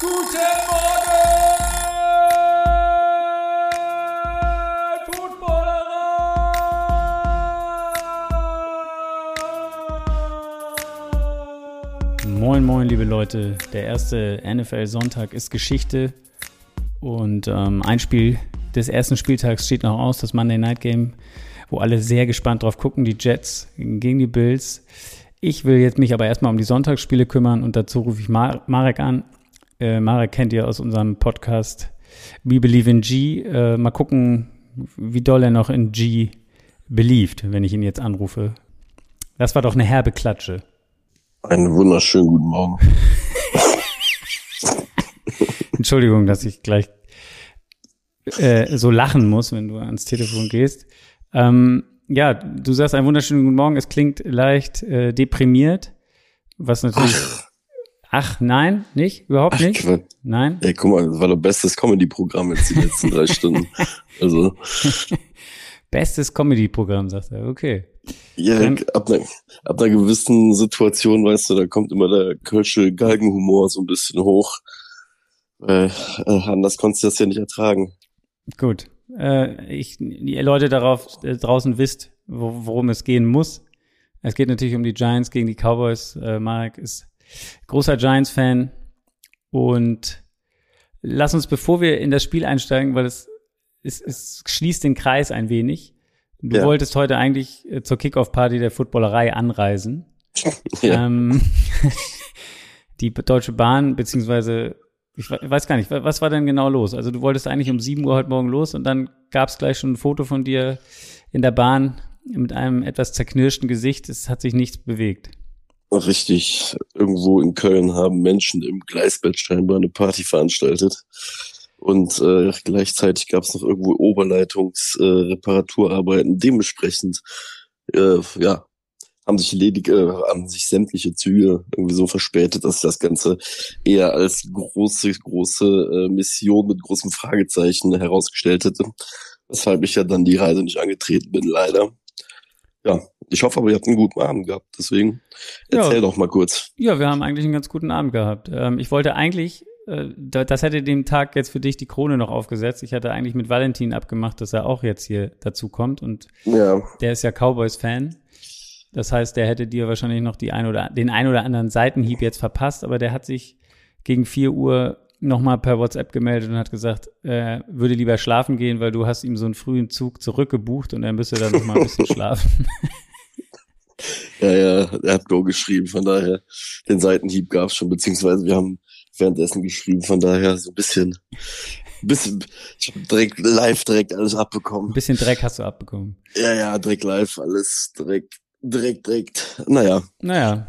Guten Morgen, Footballerer! Moin, moin, liebe Leute. Der erste NFL-Sonntag ist Geschichte. Und ähm, ein Spiel des ersten Spieltags steht noch aus, das Monday Night Game, wo alle sehr gespannt drauf gucken, die Jets gegen die Bills. Ich will jetzt mich aber erstmal um die Sonntagsspiele kümmern und dazu rufe ich Mar Marek an. Äh, Marek kennt ihr aus unserem Podcast We Believe in G. Äh, mal gucken, wie doll er noch in G beliebt, wenn ich ihn jetzt anrufe. Das war doch eine herbe Klatsche. Einen wunderschönen guten Morgen. Entschuldigung, dass ich gleich äh, so lachen muss, wenn du ans Telefon gehst. Ähm, ja, du sagst einen wunderschönen guten Morgen. Es klingt leicht äh, deprimiert, was natürlich. Ach. Ach, nein, nicht? Überhaupt Ach, nicht? Quatsch. Nein? Ey, guck mal, das war doch bestes Comedy-Programm jetzt die letzten drei Stunden. Also. Bestes Comedy-Programm, sagt er. Okay. Ja, Dann, ab, einer, ab einer gewissen Situation, weißt du, da kommt immer der Kölsche Galgenhumor so ein bisschen hoch. Äh, anders konntest du das ja nicht ertragen. Gut. Äh, ich, die Leute darauf äh, draußen wisst, wo, worum es gehen muss. Es geht natürlich um die Giants gegen die Cowboys. Äh, Marek ist großer Giants-Fan. Und lass uns, bevor wir in das Spiel einsteigen, weil es, es, es schließt den Kreis ein wenig. Du ja. wolltest heute eigentlich äh, zur Kickoff-Party der Footballerei anreisen. Ja. Ähm, die Deutsche Bahn, beziehungsweise ich weiß gar nicht, was war denn genau los? Also du wolltest eigentlich um 7 Uhr heute Morgen los und dann gab es gleich schon ein Foto von dir in der Bahn mit einem etwas zerknirschten Gesicht. Es hat sich nichts bewegt. Richtig. Irgendwo in Köln haben Menschen im Gleisbett scheinbar eine Party veranstaltet. Und äh, gleichzeitig gab es noch irgendwo Oberleitungsreparaturarbeiten. Äh, Dementsprechend äh, ja, haben sich ledig, äh, haben sich sämtliche Züge irgendwie so verspätet, dass das Ganze eher als große, große äh, Mission mit großem Fragezeichen herausgestellt hätte. Weshalb ich ja dann die Reise nicht angetreten bin, leider. Ja, ich hoffe aber, ihr habt einen guten Abend gehabt. Deswegen erzähl ja. doch mal kurz. Ja, wir haben eigentlich einen ganz guten Abend gehabt. Ähm, ich wollte eigentlich, äh, das hätte dem Tag jetzt für dich die Krone noch aufgesetzt. Ich hatte eigentlich mit Valentin abgemacht, dass er auch jetzt hier dazu kommt. Und ja. der ist ja Cowboys-Fan. Das heißt, der hätte dir wahrscheinlich noch die ein oder, den ein oder anderen Seitenhieb jetzt verpasst, aber der hat sich gegen vier Uhr nochmal per WhatsApp gemeldet und hat gesagt, er würde lieber schlafen gehen, weil du hast ihm so einen frühen Zug zurückgebucht und er müsste dann nochmal ein bisschen schlafen. Ja, ja, er hat Go geschrieben, von daher, den Seitenhieb gab es schon, beziehungsweise wir haben währenddessen geschrieben, von daher so ein bisschen, bisschen, ich habe direkt live direkt alles abbekommen. Ein bisschen Dreck hast du abbekommen. Ja, ja, direkt live, alles direkt, direkt, direkt. Naja. Naja.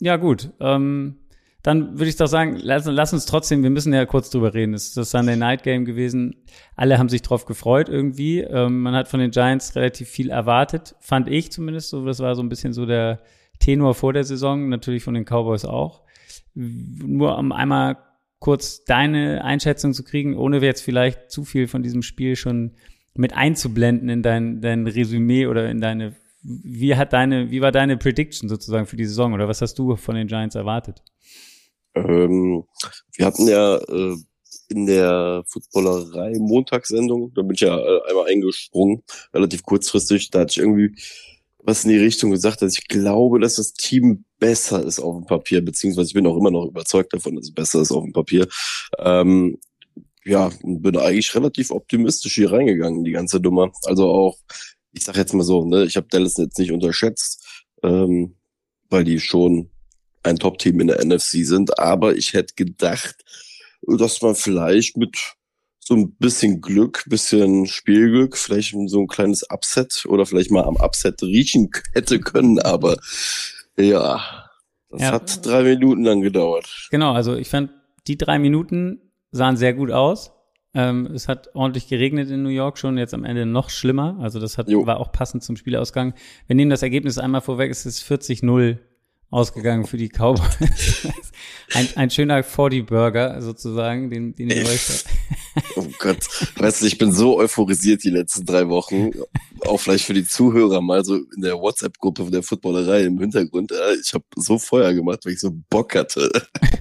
Ja, gut. Ähm, dann würde ich doch sagen, lass, lass, uns trotzdem, wir müssen ja kurz drüber reden. Es ist das Sunday Night Game gewesen. Alle haben sich drauf gefreut irgendwie. Ähm, man hat von den Giants relativ viel erwartet, fand ich zumindest. So, das war so ein bisschen so der Tenor vor der Saison, natürlich von den Cowboys auch. Nur um einmal kurz deine Einschätzung zu kriegen, ohne jetzt vielleicht zu viel von diesem Spiel schon mit einzublenden in dein, dein Resümee oder in deine, wie hat deine, wie war deine Prediction sozusagen für die Saison oder was hast du von den Giants erwartet? Ähm, wir hatten ja äh, in der Footballerei Montagssendung, da bin ich ja äh, einmal eingesprungen, relativ kurzfristig, da hatte ich irgendwie was in die Richtung gesagt, dass ich glaube, dass das Team besser ist auf dem Papier, beziehungsweise ich bin auch immer noch überzeugt davon, dass es besser ist auf dem Papier. Ähm, ja, bin eigentlich relativ optimistisch hier reingegangen, die ganze Nummer. Also auch, ich sag jetzt mal so, ne, ich habe Dallas jetzt nicht unterschätzt, ähm, weil die schon ein Top-Team in der NFC sind. Aber ich hätte gedacht, dass man vielleicht mit so ein bisschen Glück, bisschen Spielglück, vielleicht so ein kleines Upset oder vielleicht mal am Upset riechen hätte können. Aber ja, das ja. hat drei Minuten lang gedauert. Genau, also ich fand, die drei Minuten sahen sehr gut aus. Ähm, es hat ordentlich geregnet in New York schon, jetzt am Ende noch schlimmer. Also das hat, war auch passend zum Spielausgang. Wir nehmen das Ergebnis einmal vorweg, es ist 40-0 ausgegangen für die Cowboys. ein, ein schöner 40-Burger sozusagen, den, den ihr euch Oh Gott, weißt du, ich bin so euphorisiert die letzten drei Wochen. Auch vielleicht für die Zuhörer mal so in der WhatsApp-Gruppe der Footballerei im Hintergrund. Ich habe so Feuer gemacht, weil ich so Bock hatte.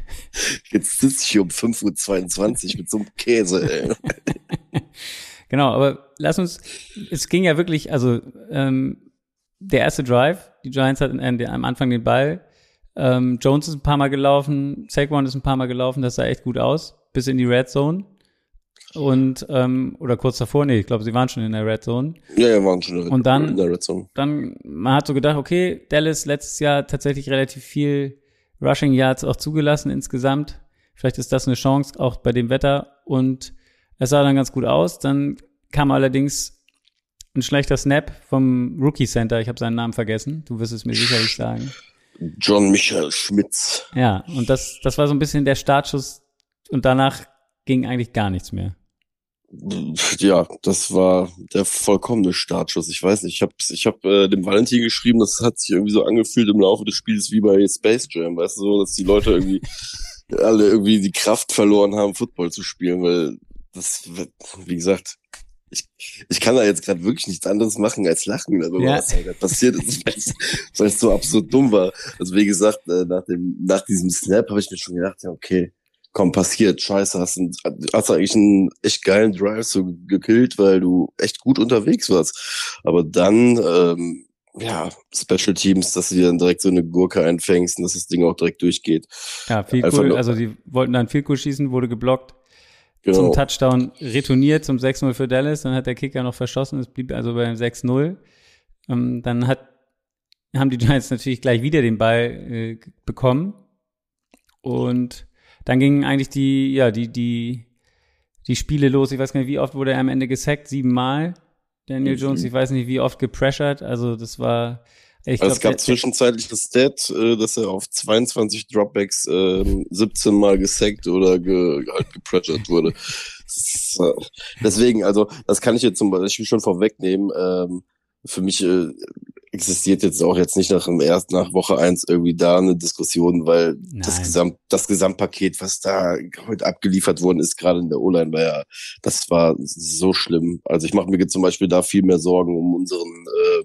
Jetzt sitze ich hier um 5.22 Uhr mit so einem Käse, ey. genau, aber lass uns, es ging ja wirklich, also ähm, der erste Drive, die Giants hatten äh, am Anfang den Ball, ähm, Jones ist ein paar Mal gelaufen, Saquon ist ein paar Mal gelaufen, das sah echt gut aus, bis in die Red Zone. Und, ähm, oder kurz davor, nee, ich glaube, sie waren schon in der Red Zone. Ja, ja, waren schon Und dann- in der Red Zone. Dann, man hat so gedacht, okay, Dallas letztes Jahr tatsächlich relativ viel Rushing Yards auch zugelassen insgesamt. Vielleicht ist das eine Chance, auch bei dem Wetter. Und es sah dann ganz gut aus. Dann kam allerdings ein schlechter Snap vom Rookie Center. Ich habe seinen Namen vergessen. Du wirst es mir sicherlich sagen. John Michael Schmitz. Ja, und das, das war so ein bisschen der Startschuss. Und danach ging eigentlich gar nichts mehr. Ja, das war der vollkommene Startschuss. Ich weiß nicht, ich habe ich hab, äh, dem Valentin geschrieben, das hat sich irgendwie so angefühlt im Laufe des Spiels wie bei Space Jam, weißt du, so, dass die Leute irgendwie alle irgendwie die Kraft verloren haben, Football zu spielen, weil das, wie gesagt, ich, ich kann da jetzt gerade wirklich nichts anderes machen als lachen darüber, Ja. was da gerade passiert ist, weil es- so absurd dumm war. Also wie gesagt, äh, nach dem nach diesem Snap habe ich mir schon gedacht, ja okay, komm, passiert, scheiße, hast, einen, hast du eigentlich einen echt geilen Drive so gekillt, weil du echt gut unterwegs warst. Aber dann, ähm, ja, Special Teams, dass du dir dann direkt so eine Gurke einfängst und dass das Ding auch direkt durchgeht. Ja, viel cool. Also die wollten dann viel cool schießen, wurde geblockt. Genau. zum Touchdown retourniert zum 6-0 für Dallas. Dann hat der Kicker noch verschossen. Es blieb also beim 6-0. Ähm, dann hat, haben die Giants natürlich gleich wieder den Ball äh, bekommen. Und dann gingen eigentlich die, ja, die, die, die Spiele los. Ich weiß gar nicht, wie oft wurde er am Ende gesackt? Siebenmal. Daniel Mhm. Jones, ich weiß nicht, wie oft gepressured. Also das war, Also glaube, es gab der- zwischenzeitlich das Stat, äh, dass er auf 22 Dropbacks ähm, 17 Mal gesackt oder ge, halt gepressured wurde. Ist, äh, Deswegen, also das kann ich jetzt zum Beispiel schon vorwegnehmen. Ähm, für mich äh, existiert jetzt auch jetzt nicht nach dem erst nach Woche eins irgendwie da eine Diskussion, weil das. Gesamt das Gesamtpaket, was da heute abgeliefert worden ist, gerade in der O-Line, war ja das war so schlimm. Also ich mache mir jetzt zum Beispiel da viel mehr Sorgen um unseren äh,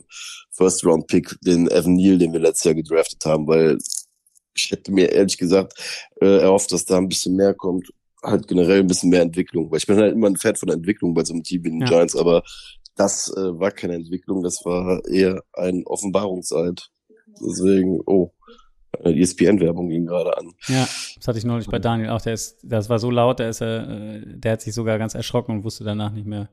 First Round Pick, den Evan Neal, den wir letztes Jahr gedraftet haben, weil ich hätte mir ehrlich gesagt äh, erhofft, dass da ein bisschen mehr kommt. Halt generell ein bisschen mehr Entwicklung, weil ich bin halt immer ein Fan von Entwicklung bei so einem Team wie den Ja. Giants, aber das äh, war keine Entwicklung, das war eher ein Offenbarungseid. Deswegen, oh, äh, ESPN-Werbung ging gerade an. Ja, das hatte ich neulich bei Daniel auch. Der ist, das war so laut, der ist, äh, der hat sich sogar ganz erschrocken und wusste danach nicht mehr,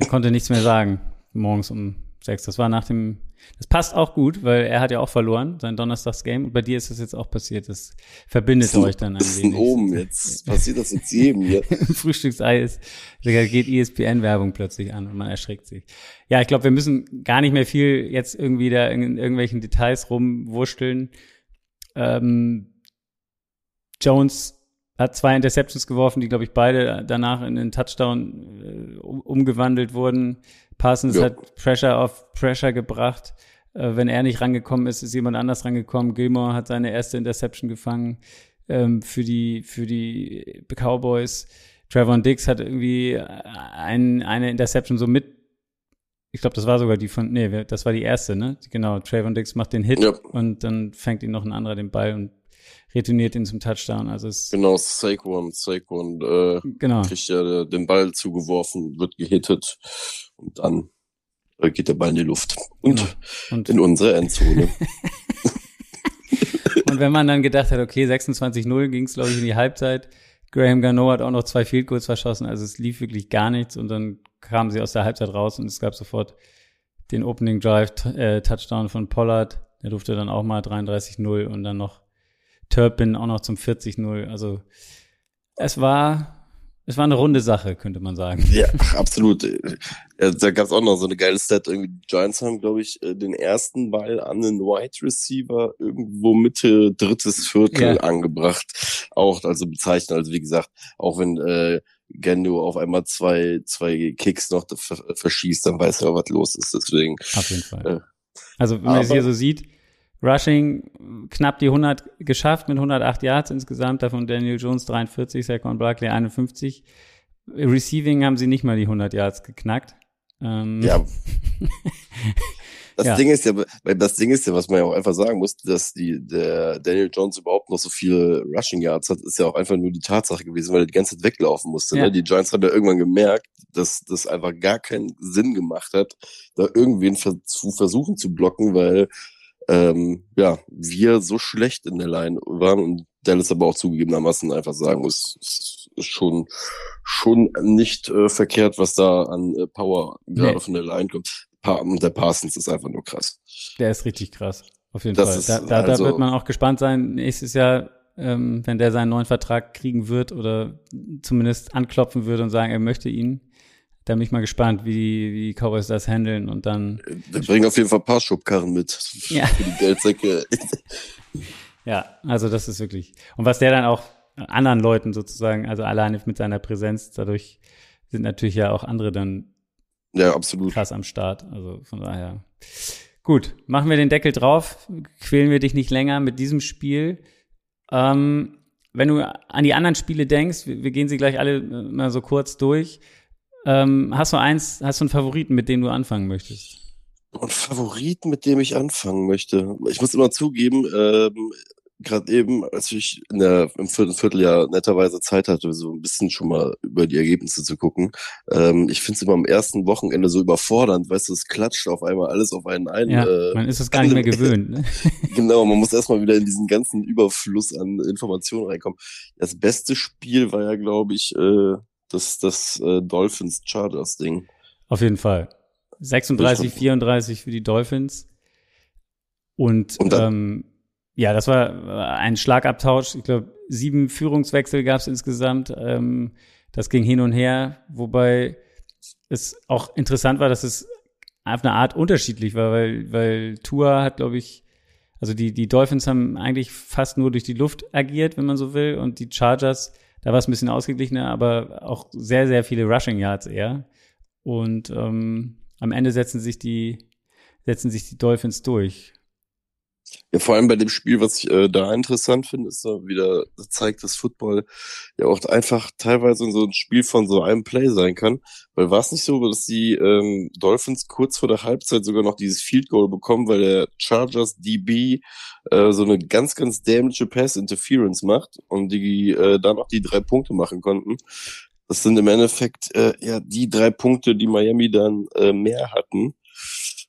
er konnte nichts mehr sagen. Morgens um sechs. Das war nach dem, das passt auch gut, weil er hat ja auch verloren, sein Donnerstagsgame. Und bei dir ist das jetzt auch passiert. Das verbindet euch dann ein Das ein wenig. Omen jetzt. Passiert das jetzt jedem hier? Frühstücksei ist, da geht ESPN-Werbung plötzlich an und man erschreckt sich. Ja, ich glaube, wir müssen gar nicht mehr viel jetzt irgendwie da in irgendwelchen Details rumwurschteln. Ähm, Jones hat zwei Interceptions geworfen, die, glaube ich, beide danach in den Touchdown äh, um, umgewandelt wurden. Parsons Ja. hat Pressure auf Pressure gebracht. Äh, wenn er nicht rangekommen ist, ist jemand anders rangekommen. Gilmore hat seine erste Interception gefangen ähm, für die für die Cowboys. Trevor Dix hat irgendwie ein, eine Interception so mit. Ich glaube, das war sogar die von, nee, das war die erste, ne? Genau, Trayvon Dix macht den Hit Ja. und dann fängt ihn noch ein anderer den Ball und retourniert ihn zum Touchdown. Also es, Genau, Saquon. Saquon äh, genau. kriegt ja den Ball zugeworfen, wird gehittet und dann äh, geht der Ball in die Luft. Und Genau. Und, in unsere Endzone. und wenn man dann gedacht hat, okay, 26-0 ging es, glaube ich, in die Halbzeit. Graham Gano hat auch noch zwei Field Goals verschossen, also es lief wirklich gar nichts und dann kamen sie aus der Halbzeit raus und es gab sofort den Opening Drive äh, Touchdown von Pollard. Der durfte dann auch mal 33-0 und dann noch Turpin auch noch zum 40-0. Also es war es war eine runde Sache, könnte man sagen. ja, absolut. Ja, da gab es auch noch so eine geile Stat. Irgendwie die Giants haben, glaube ich, äh, den ersten Ball an den Wide Receiver irgendwo Mitte drittes Viertel Ja. angebracht. Auch also bezeichnet. Also wie gesagt, auch wenn äh, Gendo auf einmal zwei zwei Kicks noch ver verschießt, dann weiß er, was los ist. Deswegen Auf jeden Fall. Äh, also, wenn man es hier so sieht, Rushing knapp die 100 geschafft mit 108 Yards insgesamt, davon Daniel Jones 43, Saquon Barkley 51. Receiving haben sie nicht mal die 100 Yards geknackt. Ähm, ja, Das Ja. Ding ist ja, das Ding ist ja, was man ja auch einfach sagen muss, dass die, der Daniel Jones überhaupt noch so viele Rushing Yards hat, ist ja auch einfach nur die Tatsache gewesen, weil er die ganze Zeit weglaufen musste. Ja. Ne? Die Giants haben ja irgendwann gemerkt, dass das einfach gar keinen Sinn gemacht hat, da irgendwen zu versuchen zu blocken, weil ähm, ja, wir so schlecht in der Line waren und Dallas aber auch zugegebenermaßen einfach sagen muss, es ist schon, schon nicht äh, verkehrt, was da an äh, Power gerade Nee. von der Line kommt. Pa der Parsons ist einfach nur krass. Der ist richtig krass. Auf jeden Das Fall. Da, da, da also- wird man auch gespannt sein, nächstes Jahr, ähm, wenn der seinen neuen Vertrag kriegen wird oder zumindest anklopfen würde und sagen, er möchte ihn. Da bin ich mal gespannt, wie, wie die Cowboys das handeln und dann, Wir bringen auf jeden Fall ein paar Schubkarren mit Ja. für die Geldsäcke. ja, also das ist wirklich. Und was der dann auch anderen Leuten sozusagen, also alleine mit seiner Präsenz, dadurch sind natürlich ja auch andere dann ja, absolut. krass am Start. Also von daher. Gut, machen wir den Deckel drauf. Quälen wir dich nicht länger mit diesem Spiel. Ähm, wenn du an die anderen Spiele denkst, wir, wir gehen sie gleich alle äh, mal so kurz durch. Ähm, hast du eins, hast du einen Favoriten, mit dem du anfangen möchtest? Und Favorit, mit dem ich anfangen möchte. Ich muss immer zugeben, ähm, gerade eben, als ich in der, im vierten Vierteljahr netterweise Zeit hatte, so ein bisschen schon mal über die Ergebnisse zu gucken. Ähm, ich finde es immer am ersten Wochenende so überfordernd, weißt du, es klatscht auf einmal alles auf einen ein. Ja, äh, man ist es gar nicht mehr gewöhnt. Ne? Genau, man muss erstmal wieder in diesen ganzen Überfluss an Informationen reinkommen. Das beste Spiel war ja, glaube ich, äh, das, das äh, Dolphins Chargers Ding. Auf jeden Fall. 36, 34 für die Dolphins. Und, Und ähm, ja, das war ein Schlagabtausch. Ich glaube, sieben Führungswechsel gab es insgesamt. Ähm, das ging hin und her, wobei es auch interessant war, dass es auf eine Art unterschiedlich war, weil, weil Tua hat, glaube ich, also die, die Dolphins haben eigentlich fast nur durch die Luft agiert, wenn man so will, und die Chargers, da war es ein bisschen ausgeglichener, aber auch sehr, sehr viele Rushing Yards eher. Und ähm, am Ende setzen sich die, setzen sich die Dolphins durch. Ja, vor allem bei dem Spiel, was ich äh, da interessant finde, ist so wieder, zeigt, dass Football ja auch einfach teilweise so ein Spiel von so einem Play sein kann. Weil war es nicht so, dass die ähm, Dolphins kurz vor der Halbzeit sogar noch dieses Field Goal bekommen, weil der Chargers DB äh, so eine ganz, ganz dämliche Pass Interference macht und die äh, da noch die drei Punkte machen konnten. Das sind im Endeffekt äh, ja die drei Punkte, die Miami dann äh, mehr hatten.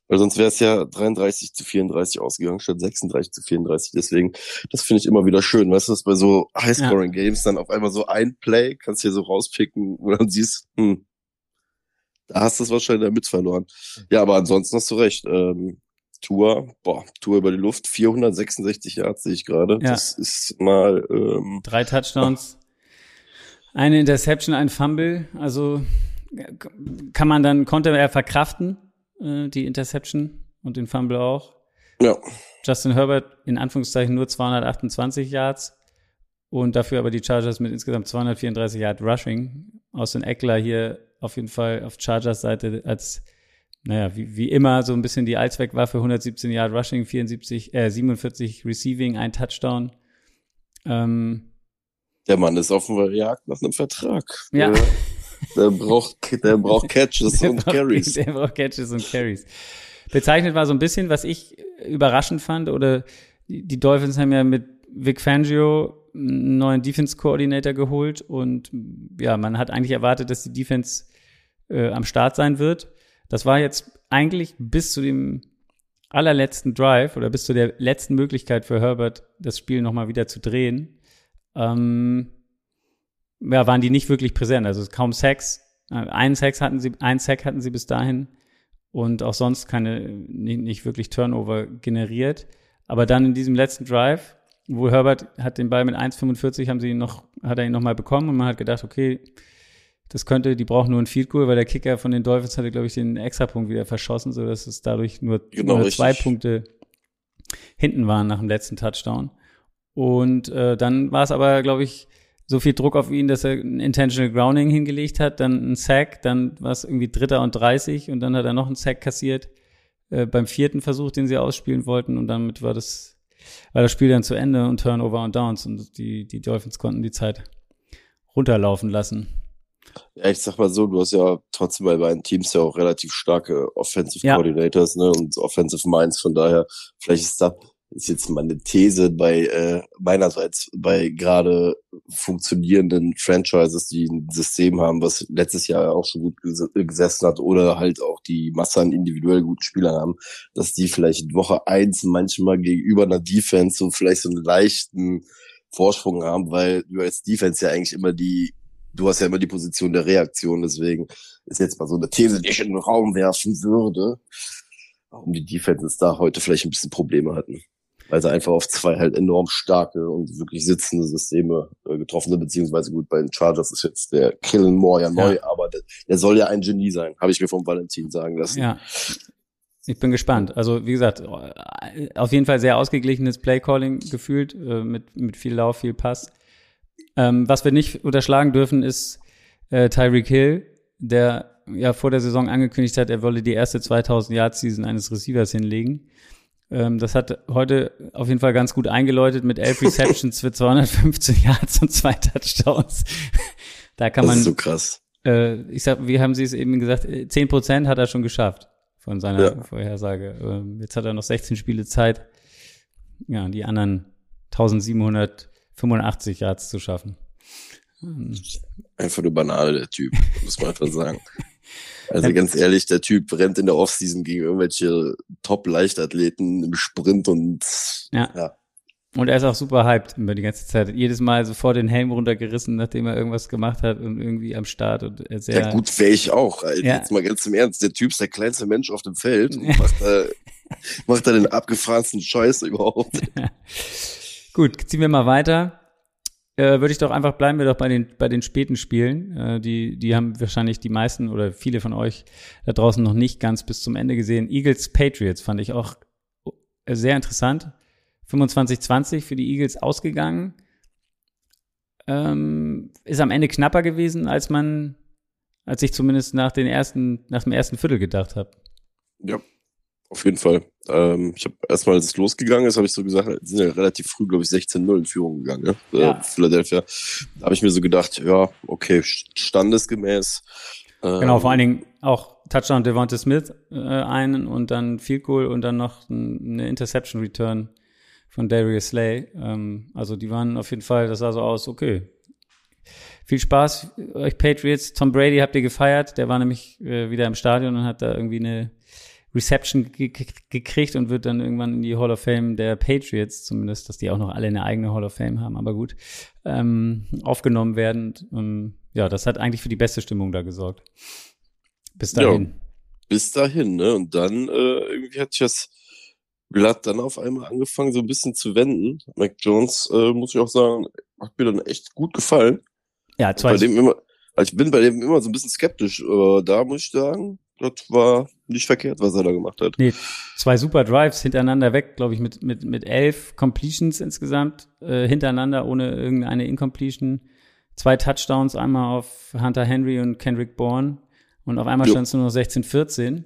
Weil sonst wäre es ja 33 zu 34 ausgegangen, statt 36 zu 34. Deswegen, das finde ich immer wieder schön. Weißt du, dass bei so High-Scoring-Games dann auf einmal so ein Play, kannst du hier so rauspicken, wo dann siehst, hm, da hast du es wahrscheinlich damit verloren. Ja, aber ansonsten hast du recht. Ähm, Tour, boah, Tour über die Luft, 466 Yards sehe ich gerade. Ja. Das ist mal, ähm, Drei Touchdowns, eine Interception, ein Fumble. Also äh, kann man dann, konnte er verkraften, äh, die Interception und den Fumble auch. ja, Justin Herbert in Anführungszeichen nur 228 Yards und dafür aber die Chargers mit insgesamt 234 Yard Rushing. Austin Eckler hier auf jeden Fall auf Chargers Seite als, naja, wie, wie immer so ein bisschen die Allzweckwaffe, 117 Yard Rushing, 74, äh, 47 Receiving, ein Touchdown. Ähm, der Mann ist der Jagd nach einem Vertrag. Ja. Der, braucht, der braucht Catches Der und braucht- Carries. Der braucht Catches und Carries. Bezeichnet war so ein bisschen, was ich überraschend fand, oder die die Dolphins haben ja mit Vic Fangio einen neuen Defense-Coordinator geholt und ja, man hat eigentlich erwartet, dass die Defense äh, am Start sein wird. Das war jetzt eigentlich bis zu dem allerletzten Drive oder bis zu der letzten Möglichkeit für Herbert, das Spiel nochmal wieder zu drehen. Ähm, ja, waren die nicht wirklich präsent. Also kaum Sacks. Äh, Einen Sack hatten sie, einen Sack hatten sie bis dahin und auch sonst keine, nicht, nicht wirklich Turnover generiert. Aber dann in diesem letzten Drive, wo Herbert hat den Ball mit 1,45 haben sie ihn noch, hat er ihn nochmal bekommen und man hat gedacht, okay, das könnte, die brauchen nur ein Field Goal, weil der Kicker von den Dolphins hatte, glaube ich, den Extrapunkt wieder verschossen, so dass es dadurch nur, Genau, nur zwei Punkte hinten waren nach dem letzten Touchdown. Und äh, dann war es aber, glaube ich, so viel Druck auf ihn, dass er ein Intentional Grounding hingelegt hat, dann ein Sack, dann war es irgendwie Dritter und 30 und dann hat er noch einen Sack kassiert äh, beim vierten Versuch, den sie ausspielen wollten und damit war das, war das Spiel dann zu Ende und Turnover und Downs und die, die Dolphins konnten die Zeit runterlaufen lassen. Ja, ich sag mal so, du hast ja trotzdem bei beiden Teams ja auch relativ starke Offensive Ja. Coordinators, ne, und Offensive Minds, von daher, vielleicht ist da, ist jetzt mal eine These bei, äh, meinerseits, bei gerade funktionierenden Franchises, die ein System haben, was letztes Jahr auch schon gut ges gesessen hat, oder halt auch die Masse an individuell guten Spielern haben, dass die vielleicht Woche eins manchmal gegenüber einer Defense so vielleicht so einen leichten Vorsprung haben, weil du als Defense ja eigentlich immer die du hast ja immer die Position der Reaktion, deswegen ist jetzt mal so eine These, die ich in den Raum werfen würde, warum die Defenses da heute vielleicht ein bisschen Probleme hatten. Weil sie einfach auf zwei halt enorm starke und wirklich sitzende Systeme äh, getroffen sind, beziehungsweise gut, bei den Chargers ist jetzt der Killen Moore ja neu, aber der, der soll ja ein Genie sein, habe ich mir vom Valentin sagen lassen. Ja. Ich bin gespannt. Also, wie gesagt, auf jeden Fall sehr ausgeglichenes Playcalling gefühlt, äh, mit, mit viel Lauf, viel Pass. Ähm, was wir nicht unterschlagen dürfen, ist äh, Tyreek Hill, der ja vor der Saison angekündigt hat, er wolle die erste 2000 Yard Season eines Receivers hinlegen. Ähm, das hat heute auf jeden Fall ganz gut eingeläutet mit elf Receptions für 215 Yards und zwei Touchdowns. da kann das man, ist so krass. äh, ich sag, wie haben Sie es eben gesagt, 10 Prozent hat er schon geschafft von seiner Ja. Vorhersage. Ähm, jetzt hat er noch 16 Spiele Zeit, ja, die anderen 1785 Yards zu schaffen. Ähm, Einfach nur Banane, der Typ, muss man einfach sagen. Also ganz ehrlich, der Typ rennt in der Offseason gegen irgendwelche Top-Leichtathleten im Sprint und Ja. ja. Und er ist auch super hyped über die ganze Zeit. Jedes Mal sofort den Helm runtergerissen, nachdem er irgendwas gemacht hat und irgendwie am Start und er sehr. Ja, gut, wäre ich auch. Alter. Ja. Jetzt mal ganz im Ernst. Der Typ ist der kleinste Mensch auf dem Feld und macht da, macht da den abgefahrensten Scheiß überhaupt. Gut, ziehen wir mal weiter. Äh, Würde ich doch einfach bleiben wir doch bei den bei den späten Spielen. Äh, die die haben wahrscheinlich die meisten oder viele von euch da draußen noch nicht ganz bis zum Ende gesehen. Eagles Patriots fand ich auch äh, sehr interessant. 25-20 für die Eagles ausgegangen. Ähm, ist am Ende knapper gewesen, als man, als ich zumindest nach den ersten, nach dem ersten Viertel gedacht habe. Ja, auf jeden Fall. Ähm, ich habe erstmal, als es losgegangen ist, habe ich so gesagt, sind ja relativ früh, glaube ich, 16-0 in Führung gegangen, ne? Ja. Äh, Philadelphia. Da habe ich mir so gedacht, ja, okay, standesgemäß. Ähm, Genau, vor allen Dingen auch Touchdown Devonta Smith äh, einen und dann Field Goal und dann noch ein, eine Interception Return von Darius Slay. Ähm, also die waren auf jeden Fall, das sah so aus, okay. Viel Spaß euch Patriots. Tom Brady habt ihr gefeiert, der war nämlich äh, wieder im Stadion und hat da irgendwie eine Reception ge ge gekriegt und wird dann irgendwann in die Hall of Fame der Patriots, zumindest, dass die auch noch alle eine eigene Hall of Fame haben, aber gut, ähm, aufgenommen werden. Ähm, ja, das hat eigentlich für die beste Stimmung da gesorgt. Bis Ja. dahin. bis dahin, ne? Und dann äh, irgendwie hat sich das Blatt dann auf einmal angefangen, so ein bisschen zu wenden. Mac Jones, äh, muss ich auch sagen, hat mir dann echt gut gefallen. Ja, Bei zwei, dem immer, also ich bin bei dem immer so ein bisschen skeptisch, aber da muss ich sagen, das war nicht verkehrt, was er da gemacht hat. nee, zwei super Drives hintereinander weg, glaube ich, mit, mit, mit elf Completions insgesamt, äh, hintereinander ohne irgendeine Incompletion. Zwei Touchdowns, einmal auf Hunter Henry und Kendrick Bourne. Und auf einmal stand es nur noch 16-14.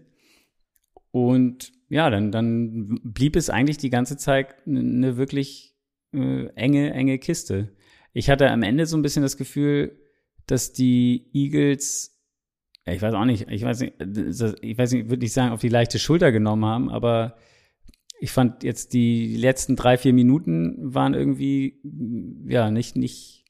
Und ja, dann, dann blieb es eigentlich die ganze Zeit eine wirklich äh, enge, enge Kiste. Ich hatte am Ende so ein bisschen das Gefühl, dass die Eagles, ich weiß auch nicht, ich weiß nicht, ich weiß nicht, würde nicht sagen, auf die leichte Schulter genommen haben, aber ich fand jetzt die letzten drei, vier Minuten waren irgendwie, ja, nicht, nicht,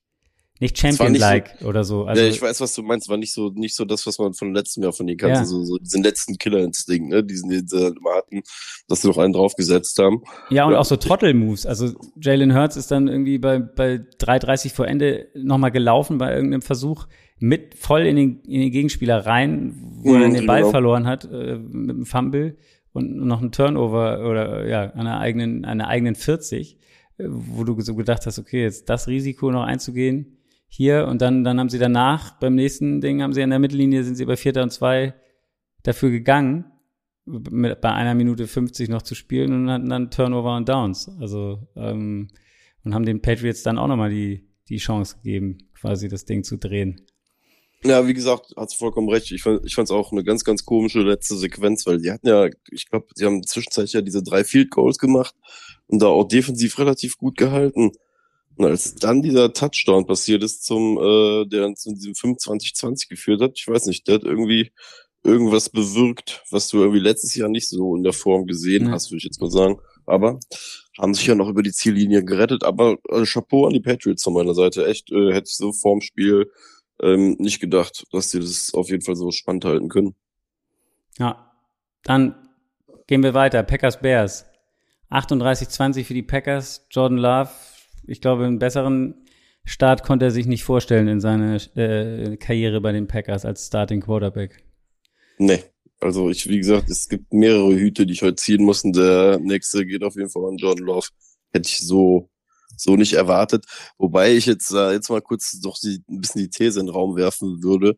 nicht nicht so- Champion-like oder so. Also, ja, ich weiß, was du meinst, war nicht so, nicht so das, was man von letztem Jahr von den kannte, Ja. so, so diesen letzten Killerinstinkt, ne, diesen, den sie halt immer hatten, dass sie noch einen draufgesetzt haben. Ja, und Ja. auch so Trottel-Moves. Also Jalen Hurts ist dann irgendwie bei, bei 3,30 vor Ende nochmal gelaufen bei irgendeinem Versuch mit voll in den, in den Gegenspieler rein, wo er Mhm, dann den Ball genau. verloren hat äh, mit einem Fumble und noch ein Turnover oder ja, an einer eigenen, an einer eigenen 40, äh, wo du so gedacht hast, okay, jetzt das Risiko noch einzugehen hier und dann, dann haben sie danach beim nächsten Ding haben sie an der Mittellinie sind sie bei Vierter und Zwei dafür gegangen mit, bei einer Minute 50 noch zu spielen und hatten dann Turnover und Downs. Also ähm, und haben den Patriots dann auch nochmal die, die Chance gegeben, quasi das Ding zu drehen. Ja, wie gesagt, hast du vollkommen recht. Ich fand ich fand's auch eine ganz, ganz komische letzte Sequenz, weil die hatten ja, ich glaube, sie haben zwischenzeitlich ja diese drei Field Goals gemacht und da auch defensiv relativ gut gehalten. Und als dann dieser Touchdown passiert ist, zum, äh, der dann zu diesem 25-20 geführt hat, ich weiß nicht, der hat irgendwie irgendwas bewirkt, was du irgendwie letztes Jahr nicht so in der Form gesehen Ja. hast, würde ich jetzt mal sagen. Aber haben sich ja noch über die Ziellinie gerettet. Aber äh, Chapeau an die Patriots von meiner Seite. Echt, äh, hätte ich so vorm Spiel ähm, nicht gedacht, dass sie das auf jeden Fall so spannend halten können. Ja. Dann gehen wir weiter. Packers Bears. 38-20 für die Packers. Jordan Love, ich glaube, einen besseren Start konnte er sich nicht vorstellen in seiner äh, Karriere bei den Packers als Starting Quarterback. Nee. Also ich, wie gesagt, es gibt mehrere Hüte, die ich heute ziehen muss. Und der nächste geht auf jeden Fall an Jordan Love. Hätte ich so so nicht erwartet. Wobei ich jetzt äh, jetzt mal kurz doch die, ein bisschen die These in den Raum werfen würde.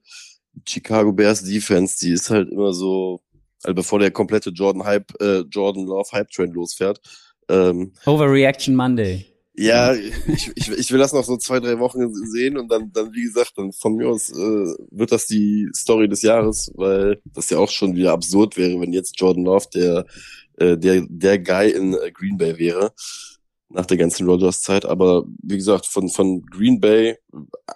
Chicago Bears Defense, die ist halt immer so, also bevor der komplette Jordan Hype, äh, Jordan Love Hype Trend losfährt. Ähm, Overreaction Monday. ja, ich, ich, ich will das noch so zwei, drei Wochen sehen und dann, dann wie gesagt, dann von mir aus äh, wird das die Story des Jahres, weil das ja auch schon wieder absurd wäre, wenn jetzt Jordan Love der, äh, der, der Guy in äh, Green Bay wäre nach der ganzen Rogers-Zeit. Aber wie gesagt, von, von Green Bay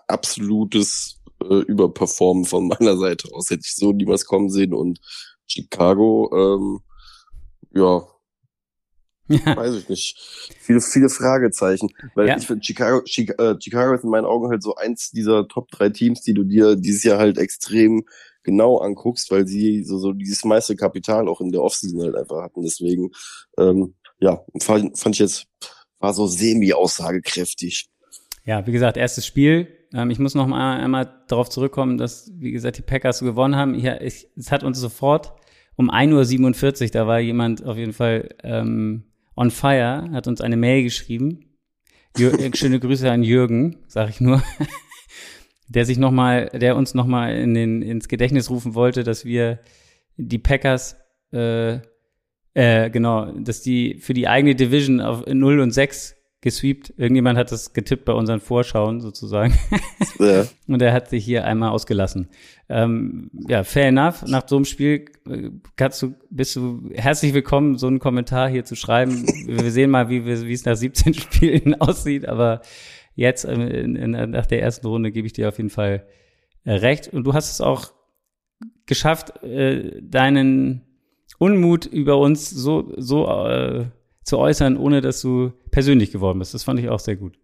absolutes äh, Überperformen von meiner Seite aus. Hätte ich so niemals kommen sehen. Und Chicago, ähm, ja, Ja. weiß ich nicht. Viele, viele Fragezeichen. Weil Ja. ich finde, Chicago, Chica- äh, Chicago ist in meinen Augen halt so eins dieser Top drei Teams, die du dir dieses Jahr halt extrem genau anguckst, weil sie so, so dieses meiste Kapital auch in der Offseason halt einfach hatten. Deswegen, ähm, ja, fand, fand ich jetzt, war so semi-aussagekräftig. Ja, wie gesagt, erstes Spiel. Ähm, ich muss noch mal einmal darauf zurückkommen, dass, wie gesagt, die Packers gewonnen haben. Ja, ich, es hat uns sofort um 1.47 Uhr, da war jemand auf jeden Fall ähm, on fire, hat uns eine Mail geschrieben. Jür äh, schöne Grüße an Jürgen, sag ich nur. der sich noch mal, der uns noch mal in den, ins Gedächtnis rufen wollte, dass wir die Packers äh, äh, genau, dass die für die eigene Division auf 0 und 6 gesweept. Irgendjemand hat das getippt bei unseren Vorschauen sozusagen. Ja, Und er hat sich hier einmal ausgelassen. Ähm, ja, fair enough. Nach so einem Spiel äh, kannst du, bist du herzlich willkommen, so einen Kommentar hier zu schreiben. Wir sehen mal, wie, wie es nach 17 Spielen aussieht. Aber jetzt, ähm, in, in, nach der ersten Runde, gebe ich dir auf jeden Fall äh, recht. Und du hast es auch geschafft, äh, deinen Unmut über uns so, so äh, zu äußern, ohne dass du persönlich geworden bist. Das fand ich auch sehr gut.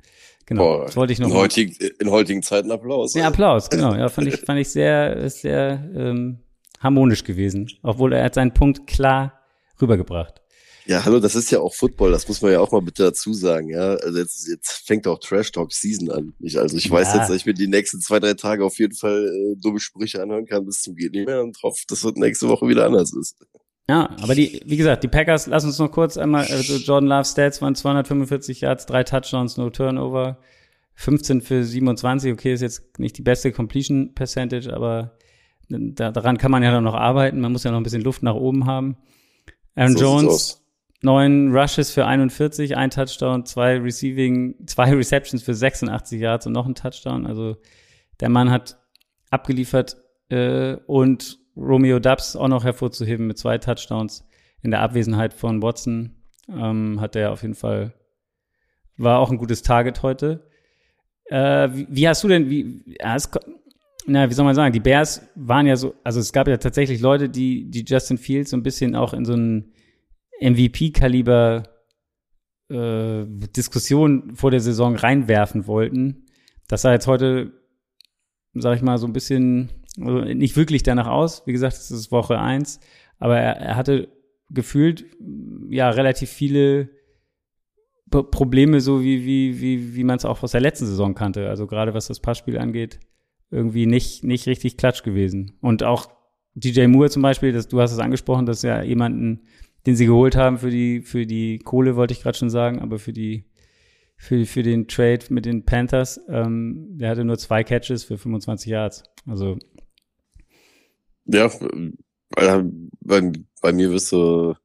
Genau. Boah, das wollte ich noch in, heutigen, in heutigen Zeiten Applaus. ja, Applaus, genau. Ja, fand ich, fand ich sehr, sehr ähm, harmonisch gewesen. Obwohl er hat seinen Punkt klar rübergebracht. Ja, hallo, das ist ja auch Football, das muss man ja auch mal bitte dazu sagen, ja. Also jetzt, jetzt fängt auch Trash Talk Season an. Ich, also ich weiß Ja. jetzt, dass ich mir die nächsten zwei, drei Tage auf jeden Fall äh, dumme Sprüche anhören kann bis zum geht nicht mehr und hoffe, dass das nächste Woche wieder anders ist. Ja, aber die, wie gesagt, die Packers, lass uns noch kurz einmal, also Jordan Love Stats waren 245 Yards, drei Touchdowns, no Turnover, 15 für 27, okay, ist jetzt nicht die beste Completion Percentage, aber da, daran kann man ja dann noch arbeiten, man muss ja noch ein bisschen Luft nach oben haben. Aaron So Jones, neun Rushes für 41, ein Touchdown, zwei Receiving, zwei Receptions für 86 Yards und noch ein Touchdown. Also der Mann hat abgeliefert äh, und Romeo Dubs auch noch hervorzuheben mit zwei Touchdowns in der Abwesenheit von Watson ähm, hat er auf jeden Fall war auch ein gutes Target heute. Äh, wie, wie hast du denn wie ko- na, wie soll man sagen, die Bears waren ja so, also es gab ja tatsächlich Leute, die die Justin Fields so ein bisschen auch in so ein MVP-Kaliber äh, Diskussion vor der Saison reinwerfen wollten. Das sah jetzt heute, sag ich mal, so ein bisschen also nicht wirklich danach aus. Wie gesagt, es ist Woche eins, aber er, er hatte gefühlt ja relativ viele P- Probleme, so wie, wie, wie, wie man es auch aus der letzten Saison kannte. Also gerade was das Passspiel angeht, irgendwie nicht, nicht richtig klatsch gewesen. Und auch DJ Moore zum Beispiel, das, du hast es angesprochen, dass ja jemanden, den sie geholt haben für die, für die Kohle, wollte ich gerade schon sagen, aber für die, für, für den Trade mit den Panthers, ähm, der hatte nur zwei Catches für 25 Yards. Also, Ja, äh, bei, bei mir wirst du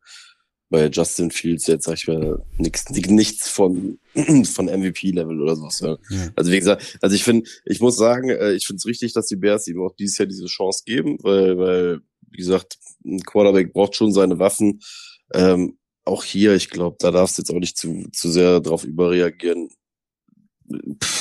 bei Justin Fields jetzt, sag ich mal, nix, nichts von, von MVP-Level oder sowas. Ja. ja. Also wie gesagt, also ich finde, ich muss sagen, äh, ich finde es richtig, dass die Bears ihm auch dieses Jahr diese Chance geben, weil, weil, wie gesagt, ein Quarterback braucht schon seine Waffen. Ähm, auch hier, ich glaube, da darfst du jetzt auch nicht zu, zu sehr drauf überreagieren. pff,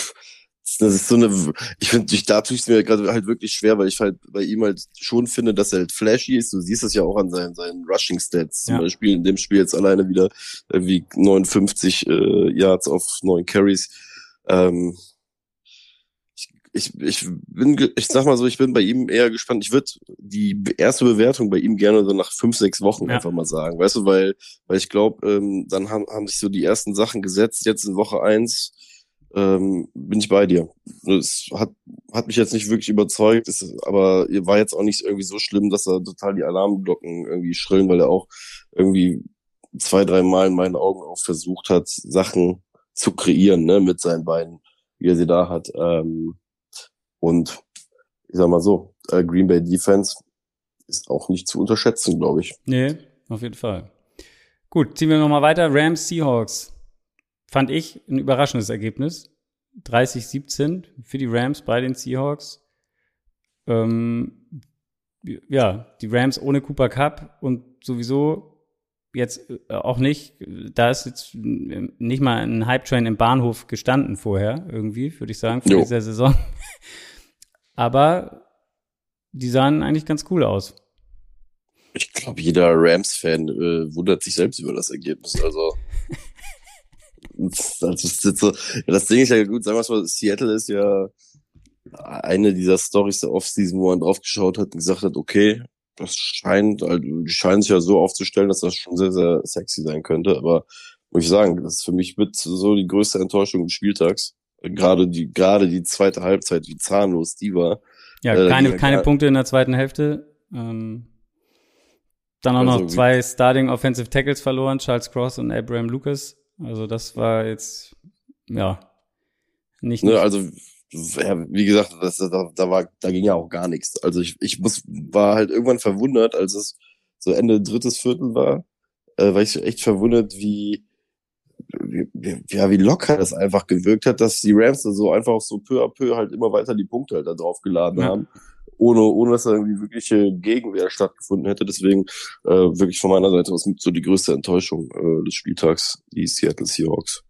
das ist so eine, ich finde, da tue ich es mir gerade halt wirklich schwer, weil ich halt bei ihm halt schon finde, dass er halt flashy ist. Du siehst es ja auch an seinen, seinen Rushing Stats. Zum Ja. Beispiel in dem Spiel jetzt alleine wieder irgendwie 59 äh, Yards auf neun Carries. Ähm, ich, ich, bin, ich sag mal so, ich bin bei ihm eher gespannt. Ich würde die erste Bewertung bei ihm gerne so nach fünf, sechs Wochen Ja. einfach mal sagen. Weißt du, weil, weil ich glaube, ähm, dann haben, haben sich so die ersten Sachen gesetzt, jetzt in Woche eins ähm, bin ich bei dir. Es hat, hat mich jetzt nicht wirklich überzeugt, es, aber war jetzt auch nicht irgendwie so schlimm, dass da total die Alarmglocken irgendwie schrillen, weil er auch irgendwie zwei, drei Mal in meinen Augen auch versucht hat, Sachen zu kreieren, ne, mit seinen Beinen, wie er sie da hat. Ähm, und ich sag mal so, äh, Green Bay Defense ist auch nicht zu unterschätzen, glaube ich. Nee, auf jeden Fall. Gut, ziehen wir nochmal weiter. Rams Seahawks. Fand ich ein überraschendes Ergebnis. 30-17 für die Rams bei den Seahawks. Ähm, ja, die Rams ohne Cooper Cup und sowieso jetzt äh, auch nicht. Da ist jetzt nicht mal ein Hype-Train im Bahnhof gestanden vorher, irgendwie, würde ich sagen, vor Jo. dieser Saison. Aber die sahen eigentlich ganz cool aus. Ich glaube, jeder Rams-Fan äh, wundert sich selbst über das Ergebnis. Also, also so, ja, das Ding ist ja gut, sagen wir mal, Seattle ist ja eine dieser Stories der Offseason, wo man draufgeschaut hat und gesagt hat, okay, das scheint, also, die scheinen sich ja so aufzustellen, dass das schon sehr, sehr sexy sein könnte. Aber muss ich sagen, das ist für mich mit so die größte Enttäuschung des Spieltags. Gerade die, gerade die zweite Halbzeit, wie zahnlos die war. Ja, Äh, keine, keine. Punkte in der zweiten Hälfte. Ähm, dann auch Also noch zwei Starting Offensive Tackles verloren, Charles Cross und Abraham Lucas. Also das war jetzt, ja, nicht, Ne, also ja, wie gesagt, das, da, da war, da ging ja auch gar nichts. Also ich, ich muss, war halt irgendwann verwundert, als es so Ende drittes Viertel war, äh, war ich echt verwundert, wie, wie, ja, wie locker das einfach gewirkt hat, dass die Rams da so einfach so peu à peu halt immer weiter die Punkte halt da drauf geladen Ja. haben. Ohne, ohne dass da irgendwie wirkliche Gegenwehr stattgefunden hätte. Deswegen äh, wirklich von meiner Seite aus so die größte Enttäuschung äh, des Spieltags, die Seattle Seahawks.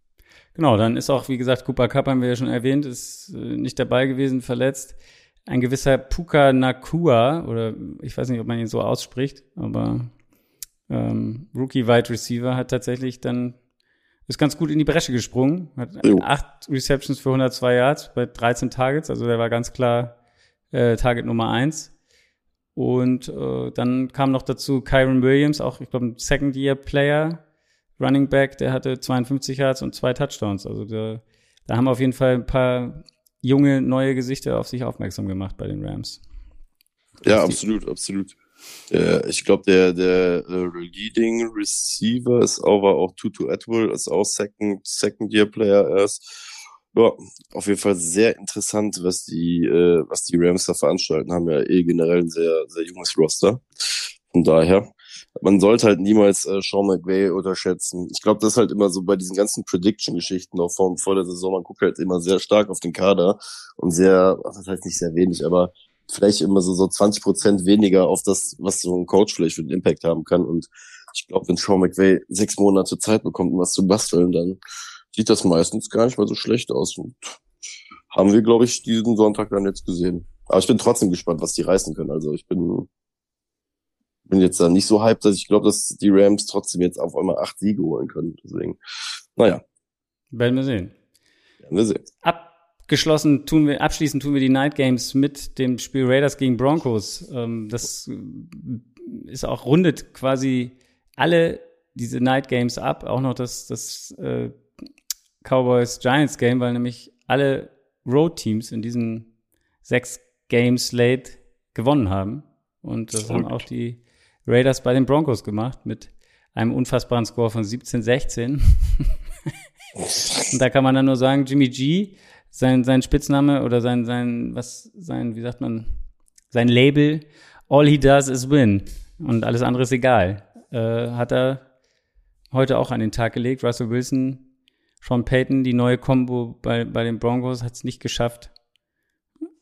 Genau, dann ist auch, wie gesagt, Cooper Cup haben wir ja schon erwähnt, ist äh, nicht dabei gewesen, verletzt. Ein gewisser Puka Nakua, oder ich weiß nicht, ob man ihn so ausspricht, aber ähm, Rookie Wide Receiver hat tatsächlich dann, ist ganz gut in die Bresche gesprungen, hat Jo. acht Receptions für 102 Yards bei 13 Targets, also der war ganz klar äh, Target Nummer eins. Und äh, dann kam noch dazu Kyron Williams, auch, ich glaube, ein Second-Year-Player, Running Back, der hatte 52 Yards und zwei Touchdowns. Also da, da haben auf jeden Fall ein paar junge, neue Gesichter auf sich aufmerksam gemacht bei den Rams. Ja, absolut, absolut. Der, ich glaube, der, der äh, Leading Receiver ist war auch Tutu Atwell, ist auch Second, Second Year Player erst. Ja, auf jeden Fall sehr interessant, was die, äh, was die Rams da veranstalten. Haben ja eh generell ein sehr, sehr junges Roster. Von daher, man sollte halt niemals äh, Sean McVay unterschätzen. Ich glaube, das ist halt immer so bei diesen ganzen Prediction-Geschichten auch vor, vor der Saison. Man guckt halt immer sehr stark auf den Kader und sehr, das heißt nicht sehr wenig, aber vielleicht immer so, so 20 Prozent weniger auf das, was so ein Coach vielleicht für einen Impact haben kann. Und ich glaube, wenn Sean McVay sechs Monate Zeit bekommt, um was zu basteln, dann sieht das meistens gar nicht mal so schlecht aus. Und haben wir, glaube ich, diesen Sonntag dann jetzt gesehen. Aber ich bin trotzdem gespannt, was die reißen können. Also ich bin, bin jetzt da nicht so hyped, dass ich glaube, dass die Rams trotzdem jetzt auf einmal acht Siege holen können. Deswegen, naja, Werden wir sehen. werden wir sehen. Abgeschlossen tun wir, abschließend tun wir die Night Games mit dem Spiel Raiders gegen Broncos. Ähm, das äh, ist auch rundet quasi alle diese Night Games ab, auch noch das, das äh, Cowboys Giants Game, weil nämlich alle Road Teams in diesen sechs Games late gewonnen haben. Und das haben Verrückt. auch die Raiders bei den Broncos gemacht mit einem unfassbaren Score von 17-16. Und da kann man dann nur sagen, Jimmy G, sein, sein Spitzname oder sein, sein, was, sein, wie sagt man, sein Label, all he does is win. Und alles andere ist egal. Äh, hat er heute auch an den Tag gelegt. Russell Wilson, Sean Payton, die neue Combo bei, bei den Broncos hat es nicht geschafft,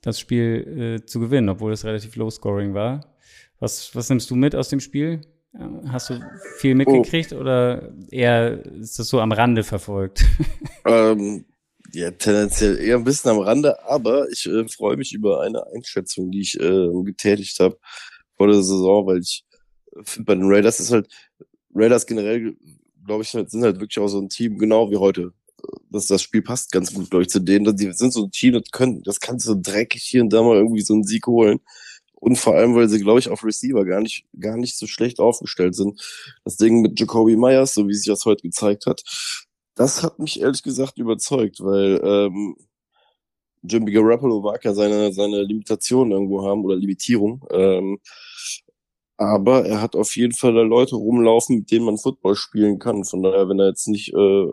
das Spiel äh, zu gewinnen, obwohl es relativ low scoring war. Was, was nimmst du mit aus dem Spiel? Äh, Hast du viel mitgekriegt oder eher ist das so am Rande verfolgt? Ähm, Ja, tendenziell eher ein bisschen am Rande, aber ich äh, freue mich über eine Einschätzung, die ich äh, getätigt habe vor der Saison, weil ich finde, bei den Raiders ist halt, Raiders generell, glaube ich, sind halt wirklich auch so ein Team, genau wie heute. Das, das Spiel passt ganz gut, glaube ich, zu denen. Die sind so ein Team, das können, das kannst du so dreckig hier und da mal irgendwie so einen Sieg holen. Und vor allem, weil sie, glaube ich, auf Receiver gar nicht, gar nicht so schlecht aufgestellt sind. Das Ding mit Jacoby Myers, so wie sich das heute gezeigt hat, das hat mich ehrlich gesagt überzeugt, weil ähm, Jimmy Garoppolo mag ja seine, seine Limitation irgendwo haben oder Limitierung. Ähm, aber er hat auf jeden Fall da Leute rumlaufen, mit denen man Football spielen kann. Von daher, wenn er jetzt nicht äh,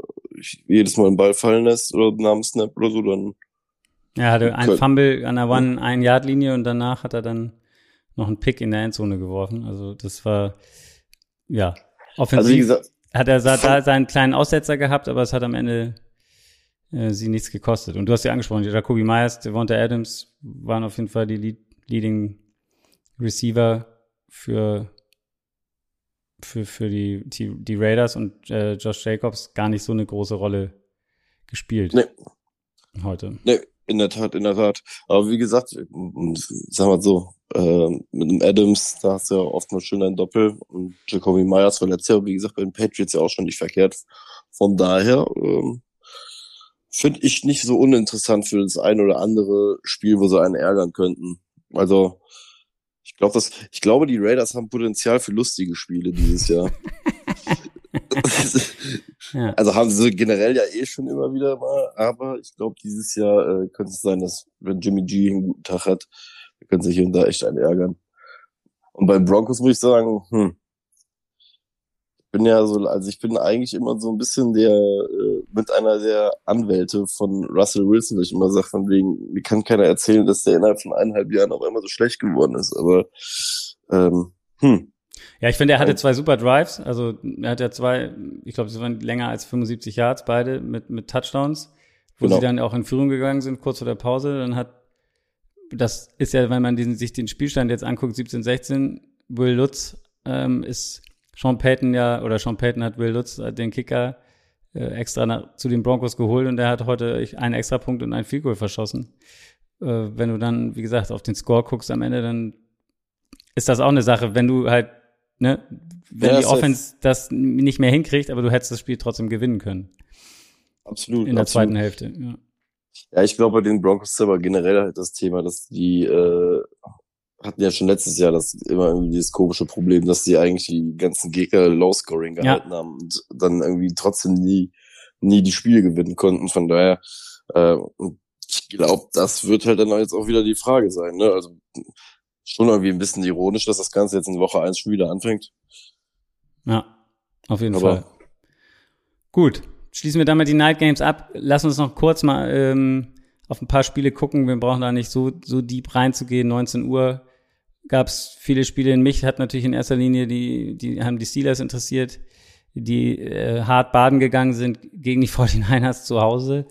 jedes Mal einen Ball fallen lässt oder nach Snap oder so, dann. Er hatte einen Fumble an der One-Ein-Yard-Linie und danach hat er dann noch einen Pick in der Endzone geworfen. Also das war ja offensiv. Also wie gesagt, hat er da seinen kleinen Aussetzer gehabt, aber es hat am Ende äh, sie nichts gekostet. Und du hast ja angesprochen, Jacoby Myers, Devonta Adams waren auf jeden Fall die Lead Leading Receiver für für, für die, die, die Raiders und äh, Josh Jacobs gar nicht so eine große Rolle gespielt. Nee. Heute. Nee, in der Tat, in der Tat. Aber wie gesagt, sagen wir so, äh, mit dem Adams, da hast du ja oft mal schön ein Doppel und Jacoby Myers war letztes Jahr, wie gesagt, bei den Patriots ja auch schon nicht verkehrt. Von daher ähm, finde ich nicht so uninteressant für das ein oder andere Spiel, wo sie einen ärgern könnten. Also glaube, dass ich glaube, die Raiders haben Potenzial für lustige Spiele dieses Jahr. ja. Also haben sie generell ja eh schon immer wieder mal, aber ich glaube, dieses Jahr äh, könnte es sein, dass wenn Jimmy G einen guten Tag hat, können sich hier und da echt einen ärgern. Und bei Broncos muss ich sagen, hm, bin ja so, also ich bin eigentlich immer so ein bisschen der, äh, mit einer der Anwälte von Russell Wilson, weil ich immer sage, von wegen, mir kann keiner erzählen, dass der innerhalb von eineinhalb Jahren auf einmal so schlecht geworden ist, aber, ähm, hm. Ja, ich finde, er hatte zwei super Drives. Also er hat ja zwei, ich glaube, sie waren länger als 75 Yards, beide mit, mit Touchdowns, wo genau. sie dann auch in Führung gegangen sind, kurz vor der Pause. Dann hat das ist ja, wenn man den, sich den Spielstand jetzt anguckt, 17, 16, Will Lutz ähm, ist Sean Payton ja, oder Sean Payton hat Will Lutz, äh, den Kicker, äh, extra nach, zu den Broncos geholt und der hat heute einen extra Punkt und ein Field Goal verschossen. Äh, wenn du dann, wie gesagt, auf den Score guckst am Ende, dann ist das auch eine Sache, wenn du halt, ne, wenn ja, die Offense das nicht mehr hinkriegt, aber du hättest das Spiel trotzdem gewinnen können. Absolut. In der absolut. zweiten Hälfte, ja. Ja, ich glaube, bei den Broncos ist aber generell halt das Thema, dass die äh, hatten ja schon letztes Jahr das immer irgendwie dieses komische Problem, dass die eigentlich die ganzen Gegner Low-Scoring gehalten ja. haben und dann irgendwie trotzdem nie, nie die Spiele gewinnen konnten. Von daher, äh, ich glaube, das wird halt dann jetzt auch wieder die Frage sein. Ne? Also schon irgendwie ein bisschen ironisch, dass das Ganze jetzt in Woche 1 schon wieder anfängt. Ja, auf jeden aber Fall. Gut, schließen wir damit die Night Games ab. Lass uns noch kurz mal ähm, auf ein paar Spiele gucken. Wir brauchen da nicht so, so deep reinzugehen. 19 Uhr gab es viele Spiele. In mich hat natürlich in erster Linie die, die haben die Steelers interessiert, die äh, hart baden gegangen sind gegen die 49ers zu Hause.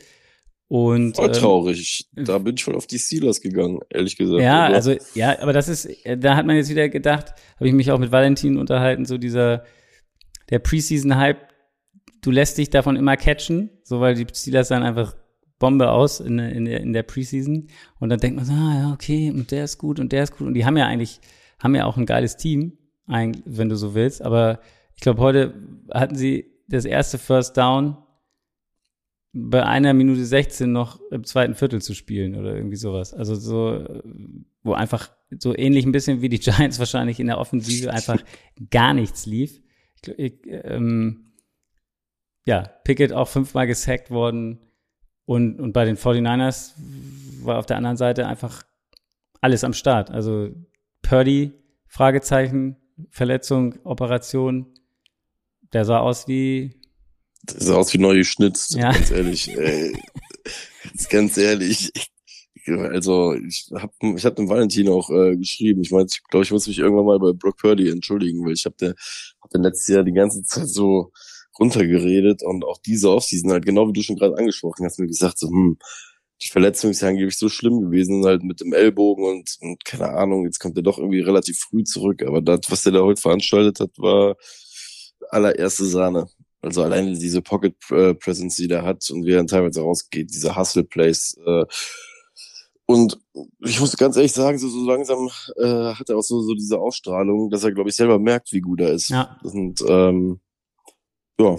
Und, Voll ähm, traurig. Ähm, da bin ich voll auf die Steelers gegangen, ehrlich gesagt. Ja, oder? also, ja, aber das ist, da hat man jetzt wieder gedacht, habe ich mich auch mit Valentin unterhalten, so dieser, der Preseason-Hype, du lässt dich davon immer catchen, so weil die Steelers dann einfach Bombe aus in, in, der, in der Preseason und dann denkt man so, ah ja, okay, und der ist gut und der ist gut und die haben ja eigentlich, haben ja auch ein geiles Team, wenn du so willst, aber ich glaube, heute hatten sie das erste First Down bei einer Minute 16 noch im zweiten Viertel zu spielen oder irgendwie sowas. Also so, wo einfach so ähnlich ein bisschen wie die Giants wahrscheinlich in der Offensive einfach gar nichts lief. Ich, ich, ähm, ja, Pickett auch fünfmal gesackt worden. Und, und bei den 49ers war auf der anderen Seite einfach alles am Start. Also Purdy, Fragezeichen, Verletzung, Operation. Der sah aus wie. Der sah aus wie neu geschnitzt, ja. ganz ehrlich. Ey, ganz ehrlich. Also ich habe ich hab dem Valentin auch äh, geschrieben. Ich meine, ich glaube, ich muss mich irgendwann mal bei Brock Purdy entschuldigen, weil ich habe der hab den letztes Jahr die ganze Zeit so runtergeredet und auch diese Offseason halt, genau wie du schon gerade angesprochen hast, mir gesagt, so, hm, die Verletzung ist ja angeblich so schlimm gewesen, halt mit dem Ellbogen und, und keine Ahnung, jetzt kommt er doch irgendwie relativ früh zurück, aber das, was er da heute veranstaltet hat, war allererste Sahne. Also alleine diese Pocket äh, Presence, die der hat und wie er dann teilweise rausgeht, diese Hustle Plays. Äh, und ich muss ganz ehrlich sagen, so, so langsam äh, hat er auch so, so diese Ausstrahlung, dass er, glaube ich, selber merkt, wie gut er ist. Ja. Und ähm, ja,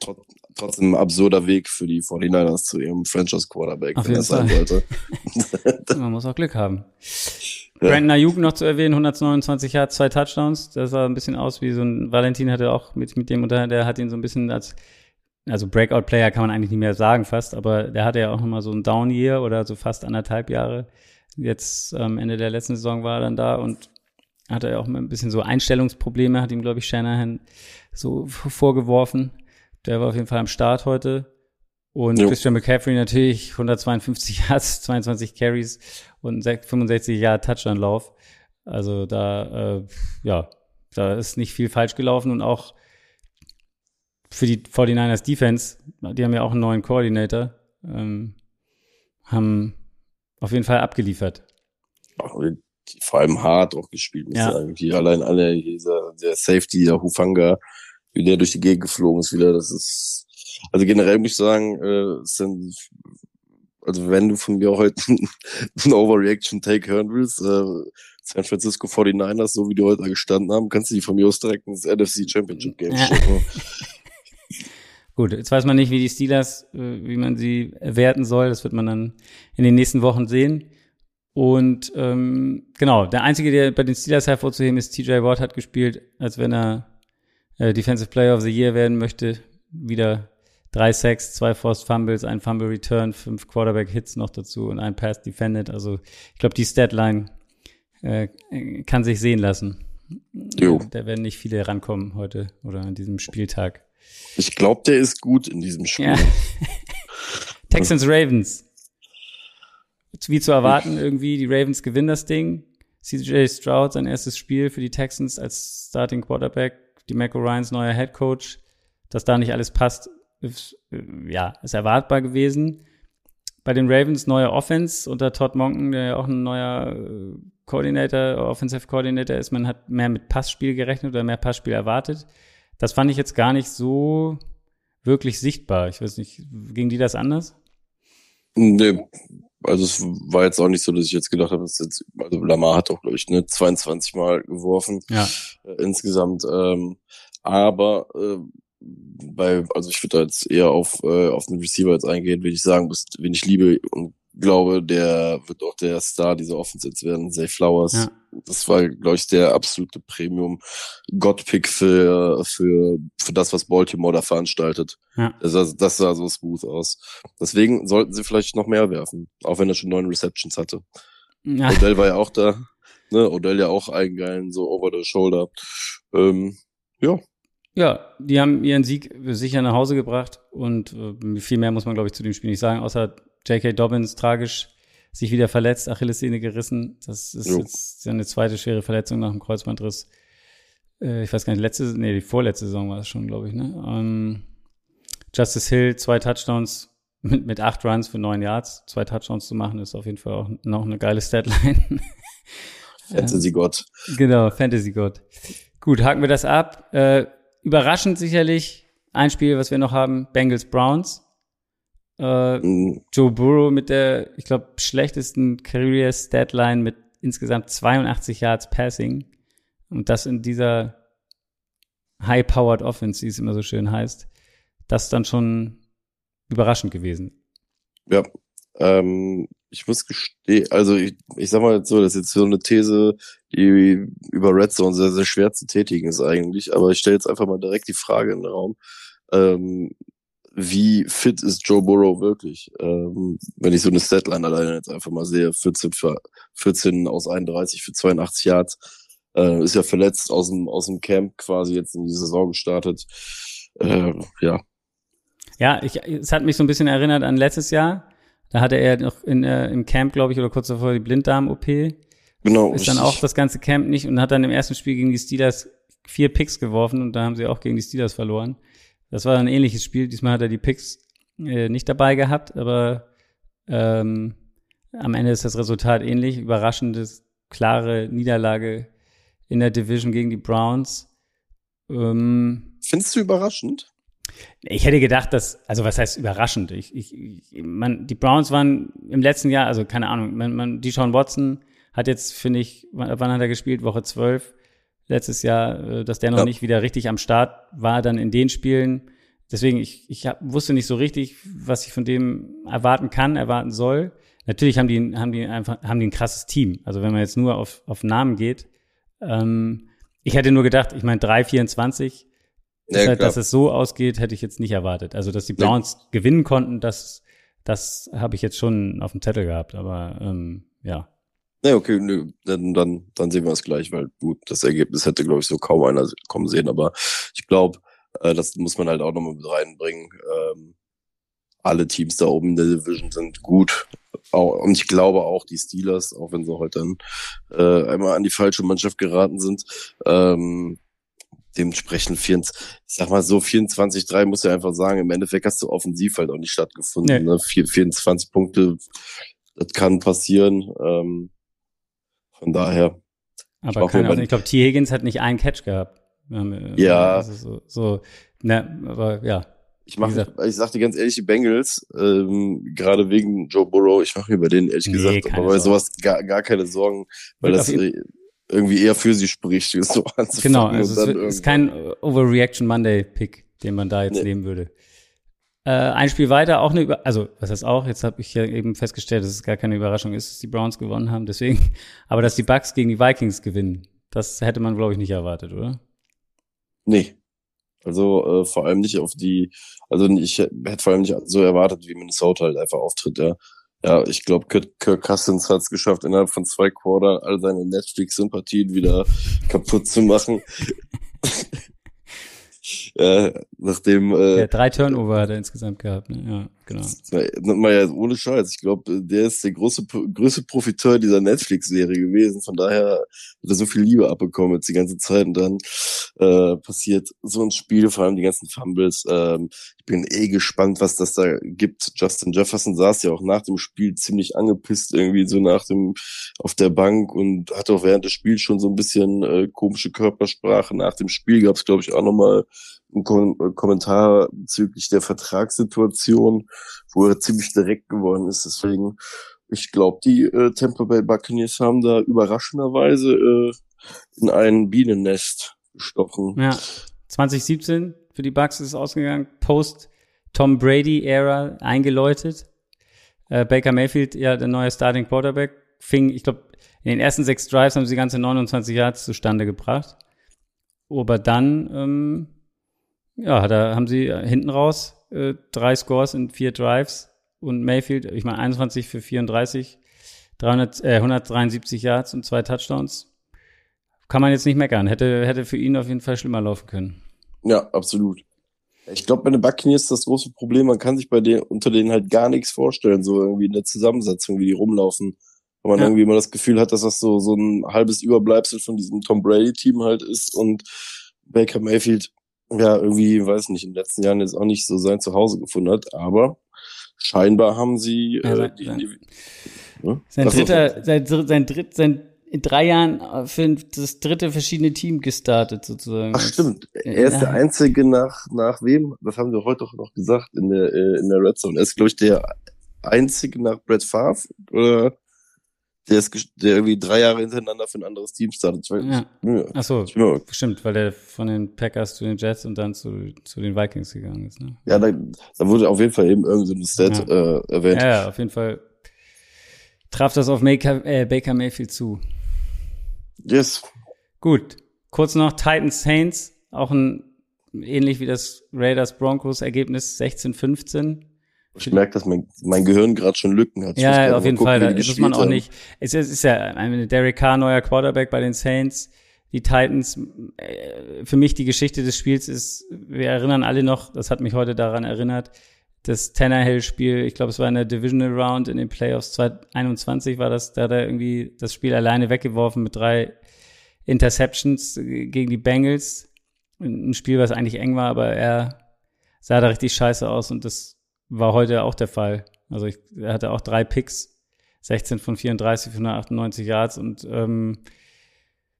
trot trotzdem ein absurder Weg für die 49ers zu ihrem Franchise-Quarterback, Auf wenn das sein sollte. Man muss auch Glück haben. Ja. Brandon Ayuk noch zu erwähnen, 129 Yards, zwei Touchdowns. Das sah ein bisschen aus wie so ein, Valentin hatte auch mit, mit dem unter, der hat ihn so ein bisschen als, also Breakout-Player kann man eigentlich nicht mehr sagen fast, aber der hatte ja auch nochmal so ein Down-Year oder so fast anderthalb Jahre. Jetzt am Ende der letzten Saison war er dann da und hatte ja auch mal ein bisschen so Einstellungsprobleme, hat ihm, glaube ich, Shanahan so vorgeworfen. Der war auf jeden Fall am Start heute. Und Jo. Christian McCaffrey natürlich 152 Yards, 22 Carries und ein 65 Yard Touchdown-Lauf. Also da, äh, ja, da ist nicht viel falsch gelaufen und auch für die 49ers Defense, die haben ja auch einen neuen Coordinator, ähm, haben auf jeden Fall abgeliefert. Vor allem hart auch gespielt, muss Ja. sagen. Die allein alle, dieser, der Safety, der Hufanga, wie der durch die Gegend geflogen ist wieder, das ist, also generell muss ich sagen, äh, sind, also wenn du von mir heute einen Overreaction-Take hören willst, äh, San Francisco 49ers, so wie die heute gestanden haben, kannst du die von mir aus direkt ins NFC Championship Game Ja. schicken. Gut, jetzt weiß man nicht, wie die Steelers, äh, wie man sie werten soll. Das wird man dann in den nächsten Wochen sehen. Und ähm, genau, der einzige, der bei den Steelers hervorzuheben ist, TJ Watt hat gespielt, als wenn er äh, Defensive Player of the Year werden möchte. Wieder drei Sacks, zwei Forced Fumbles, ein Fumble Return, fünf Quarterback Hits noch dazu und ein Pass Defended. Also ich glaube, die Statline äh, kann sich sehen lassen. Jo. Da werden nicht viele rankommen heute oder an diesem Spieltag. Ich glaube, der ist gut in diesem Spiel. Ja. Texans Ravens. Wie zu erwarten, irgendwie, die Ravens gewinnen das Ding. CJ Stroud, sein erstes Spiel für die Texans als Starting Quarterback. Die Maco Ryans neuer Head Coach. Dass da nicht alles passt, ist, äh, ja, ist erwartbar gewesen. Bei den Ravens neue Offense unter Todd Monken, der ja auch ein neuer äh, Coordinator, Offensive Coordinator ist. Man hat mehr mit Passspiel gerechnet oder mehr Passspiel erwartet. Das fand ich jetzt gar nicht so wirklich sichtbar. Ich weiß nicht, ging die das anders? Nee, also es war jetzt auch nicht so, dass ich jetzt gedacht habe, dass jetzt, also Lamar hat auch, glaube ich, ne, 22 Mal geworfen Ja. äh, insgesamt. Ähm, aber äh, bei, also ich würde da jetzt eher auf, äh, auf den Receiver jetzt eingehen, wenn ich sagen muss, wen ich liebe und glaube, der wird auch der Star dieser Offense werden, Zay Flowers. Ja. Das war, glaube ich, der absolute Premium-God-Pick für, für, für das, was Baltimore da veranstaltet. Ja. Das, sah- das sah so smooth aus. Deswegen sollten sie vielleicht noch mehr werfen, auch wenn er schon neun Receptions hatte. Ja, Odell war ja auch da. Ne? Odell ja auch einen geilen, so over the shoulder. Ähm, ja, ja, die haben ihren Sieg sicher nach Hause gebracht und äh, viel mehr muss man, glaube ich, zu dem Spiel nicht sagen, außer J.K. Dobbins tragisch sich wieder verletzt, Achillessehne gerissen. Das ist Jo. jetzt seine zweite schwere Verletzung nach dem Kreuzbandriss. Äh, ich weiß gar nicht, letzte, nee, die vorletzte Saison war es schon, glaube ich, ne? Ähm, Justice Hill, zwei Touchdowns mit, mit acht Runs für neun Yards. Zwei Touchdowns zu machen, ist auf jeden Fall auch noch eine geile Statline. Fantasy Gott. Genau, Fantasy God. Gut, haken wir das ab. Äh, überraschend sicherlich ein Spiel, was wir noch haben, Bengals Browns. Äh, Mhm. Joe Burrow mit der, ich glaube, schlechtesten Career Statline mit insgesamt 82 Yards Passing. Und das in dieser High-Powered Offense, wie es immer so schön heißt. Das ist dann schon überraschend gewesen. Ja, ähm, ich muss gestehen, also ich, ich sag mal jetzt so, das ist jetzt so eine These, die über Red Zone sehr, sehr schwer zu tätigen ist eigentlich, aber ich stelle jetzt einfach mal direkt die Frage in den Raum. Ähm, wie fit ist Joe Burrow wirklich? Ähm, wenn ich so eine Statline alleine jetzt einfach mal sehe, 14, für, 14 aus 31 für 82 Yards, äh, ist ja verletzt aus dem, aus dem Camp quasi jetzt in die Saison gestartet. Äh, ja, Ja, ich, es hat mich so ein bisschen erinnert an letztes Jahr. Da hatte er noch in, äh, im Camp, glaube ich, oder kurz davor die Blinddarm-OP. genau. Ist dann auch das ganze Camp nicht und hat dann im ersten Spiel gegen die Steelers vier Picks geworfen und da haben sie auch gegen die Steelers verloren. Das war ein ähnliches Spiel. Diesmal hat er die Picks äh, nicht dabei gehabt, aber ähm, am Ende ist das Resultat ähnlich. Überraschendes, klare Niederlage in der Division gegen die Browns. Ähm, Findest du überraschend? Ich hätte gedacht, dass, also was heißt überraschend? Ich, ich, ich man, die Browns waren im letzten Jahr, also keine Ahnung, man, man, die Sean Watson hat jetzt, finde ich, wann, wann hat er gespielt? Woche 12 letztes Jahr, äh, dass der noch Ja. nicht wieder richtig am Start war, dann in den Spielen. Deswegen, ich, ich hab, wusste nicht so richtig, was ich von dem erwarten kann, erwarten soll. Natürlich haben die, haben die einfach, haben die ein krasses Team. Also wenn man jetzt nur auf, auf Namen geht. Ähm, ich hätte nur gedacht, ich meine, 3,24, Ja, halt, dass es so ausgeht, hätte ich jetzt nicht erwartet. Also, dass die Browns gewinnen konnten, das, das habe ich jetzt schon auf dem Zettel gehabt. Aber ähm, ja, Nee, okay, nö, dann, dann, dann sehen wir es gleich, weil gut, das Ergebnis hätte, glaube ich, so kaum einer kommen sehen, aber ich glaube, äh, das muss man halt auch nochmal mit reinbringen. Ähm, alle Teams da oben in der Division sind gut. Auch, und ich glaube auch die Steelers, auch wenn sie heute dann äh, einmal an die falsche Mannschaft geraten sind, ähm, dementsprechend 24, ich sag mal so 24-3 muss ja einfach sagen, im Endeffekt hast du offensiv halt auch nicht stattgefunden. Nee. Ne? Vier- 24 Punkte, das kann passieren. Ähm, von daher, aber hoffe, keine Ich glaube, T. Higgins hat nicht einen Catch gehabt. Ja. Also so, so, ne, aber ja. ich mache, ich sag dir ganz ehrlich, die Bengals, ähm, gerade wegen Joe Burrow, ich mache mir bei denen ehrlich Nee, gesagt, aber bei sowas gar, gar keine Sorgen, weil Wird das äh, irgendwie eher für sie spricht, so anzufangen. Genau, also es ist kein Overreaction Monday Pick, den man da jetzt Nee. nehmen würde. Äh, ein Spiel weiter, auch eine Über also was heißt auch, jetzt habe ich ja eben festgestellt, dass es gar keine Überraschung ist, dass die Browns gewonnen haben, deswegen, aber dass die Bucks gegen die Vikings gewinnen, das hätte man, glaube ich, nicht erwartet, oder? Nee. Also äh, vor allem nicht auf die, also ich hätte vor allem nicht so erwartet, wie Minnesota halt einfach auftritt, ja. Ja, ich glaube, Kirk, Cousins hat es geschafft, innerhalb von zwei Quarter all seine Netflix-Sympathien wieder kaputt zu machen. äh, nachdem äh, Ja, drei Turnover hat er insgesamt gehabt, ne? Ja, genau. Na, mal ja, ohne Scheiß. Ich glaube, der ist der große, größte Profiteur dieser Netflix-Serie gewesen. Von daher hat er so viel Liebe abbekommen jetzt die ganze Zeit. Und dann äh, passiert so ein Spiel, vor allem die ganzen Fumbles. Ähm, ich bin eh gespannt, was das da gibt. Justin Jefferson saß ja auch nach dem Spiel ziemlich angepisst irgendwie so nach dem auf der Bank und hatte auch während des Spiels schon so ein bisschen äh, komische Körpersprache. Nach dem Spiel gab es, glaube ich, auch nochmal äh, Kommentar bezüglich der Vertragssituation, wo er ziemlich direkt geworden ist. Deswegen, ich glaube, die äh, Tampa Bay Buccaneers haben da überraschenderweise äh, in ein Bienennest gestochen. Ja, 2017 für die Bucks ist es ausgegangen, Post Tom Brady Ära eingeläutet. Äh, Baker Mayfield, ja, der neue Starting Quarterback, fing, ich glaube, in den ersten sechs Drives haben sie ganze 29 Yards zustande gebracht. Aber dann, ähm, ja, er, haben sie hinten raus äh, drei Scores in vier Drives und Mayfield, ich meine 21 für 34, 300, äh, 173 Yards und zwei Touchdowns. Kann man jetzt nicht meckern. Hätte, hätte für ihn auf jeden Fall schlimmer laufen können. Ja, absolut. Ich glaube, bei den Buccaneers ist das große Problem, man kann sich bei denen unter denen halt gar nichts vorstellen, so irgendwie in der Zusammensetzung, wie die rumlaufen. Weil man Ja. irgendwie immer das Gefühl hat, dass das so, so ein halbes Überbleibsel von diesem Tom Brady-Team halt ist und Baker Mayfield, ja, irgendwie, weiß nicht, in den letzten Jahren jetzt auch nicht so sein Zuhause gefunden hat, aber scheinbar haben sie äh, sein- die, sein- die, ne? Sein dritter, sein, sein dritt, sein in drei Jahren äh, für das dritte verschiedene Team gestartet sozusagen. Ach stimmt, er ist Ja. der Einzige nach, nach wem? Das haben wir heute auch noch gesagt in der, äh, in der Red Zone. Er ist, glaube ich, der Einzige nach Brett Favre, oder? Der ist, der irgendwie drei Jahre hintereinander für ein anderes Team startet. Ich weiß, Ja. Ach so, mir- stimmt, weil der von den Packers zu den Jets und dann zu, zu den Vikings gegangen ist. Ne? ja, da, da wurde auf jeden Fall eben irgendein Stat äh, erwähnt. Ja, ja, auf jeden Fall traf das auf Baker, äh, Baker Mayfield zu. Yes. Gut, kurz noch Titans Saints, auch ein ähnlich wie das Raiders Broncos Ergebnis 16-15. Ich merke, dass mein, mein Gehirn gerade schon Lücken hat. Ich Ja, auf jeden gucken, Fall. Da muss man auch haben. nicht. Es ist, ist ja eine Derek Carr neuer Quarterback bei den Saints. Die Titans, äh, für mich die Geschichte des Spiels ist, wir erinnern alle noch, das hat mich heute daran erinnert, das Tannehill-Spiel, ich glaube, es war in der Divisional Round in den Playoffs 2021 war das, da hat er irgendwie das Spiel alleine weggeworfen mit drei Interceptions äh, gegen die Bengals. Ein Spiel, was eigentlich eng war, aber er sah da richtig scheiße aus und das war heute auch der Fall. Also ich, er hatte auch drei Picks, 16 von 34 für 198 Yards und ähm,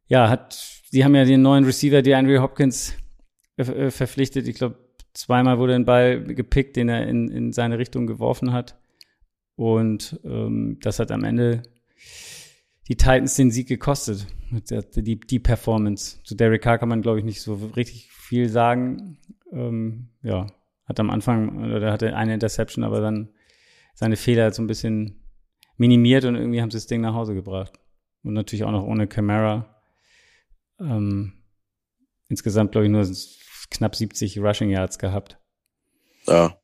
ja, hat, die haben ja den neuen Receiver, die Andrew Hopkins, äh, verpflichtet. Ich glaube, zweimal wurde ein Ball gepickt, den er in, in seine Richtung geworfen hat. Und ähm, das hat am Ende die Titans den Sieg gekostet. Die, die Performance. Zu Derek Carr kann man, glaube ich, nicht so richtig viel sagen. Ähm, ja, hat am Anfang, oder hatte eine Interception, aber dann seine Fehler so ein bisschen minimiert und irgendwie haben sie das Ding nach Hause gebracht. Und natürlich auch noch ohne Camara. Ähm, insgesamt, glaube ich, nur knapp 70 Rushing Yards gehabt. Ja,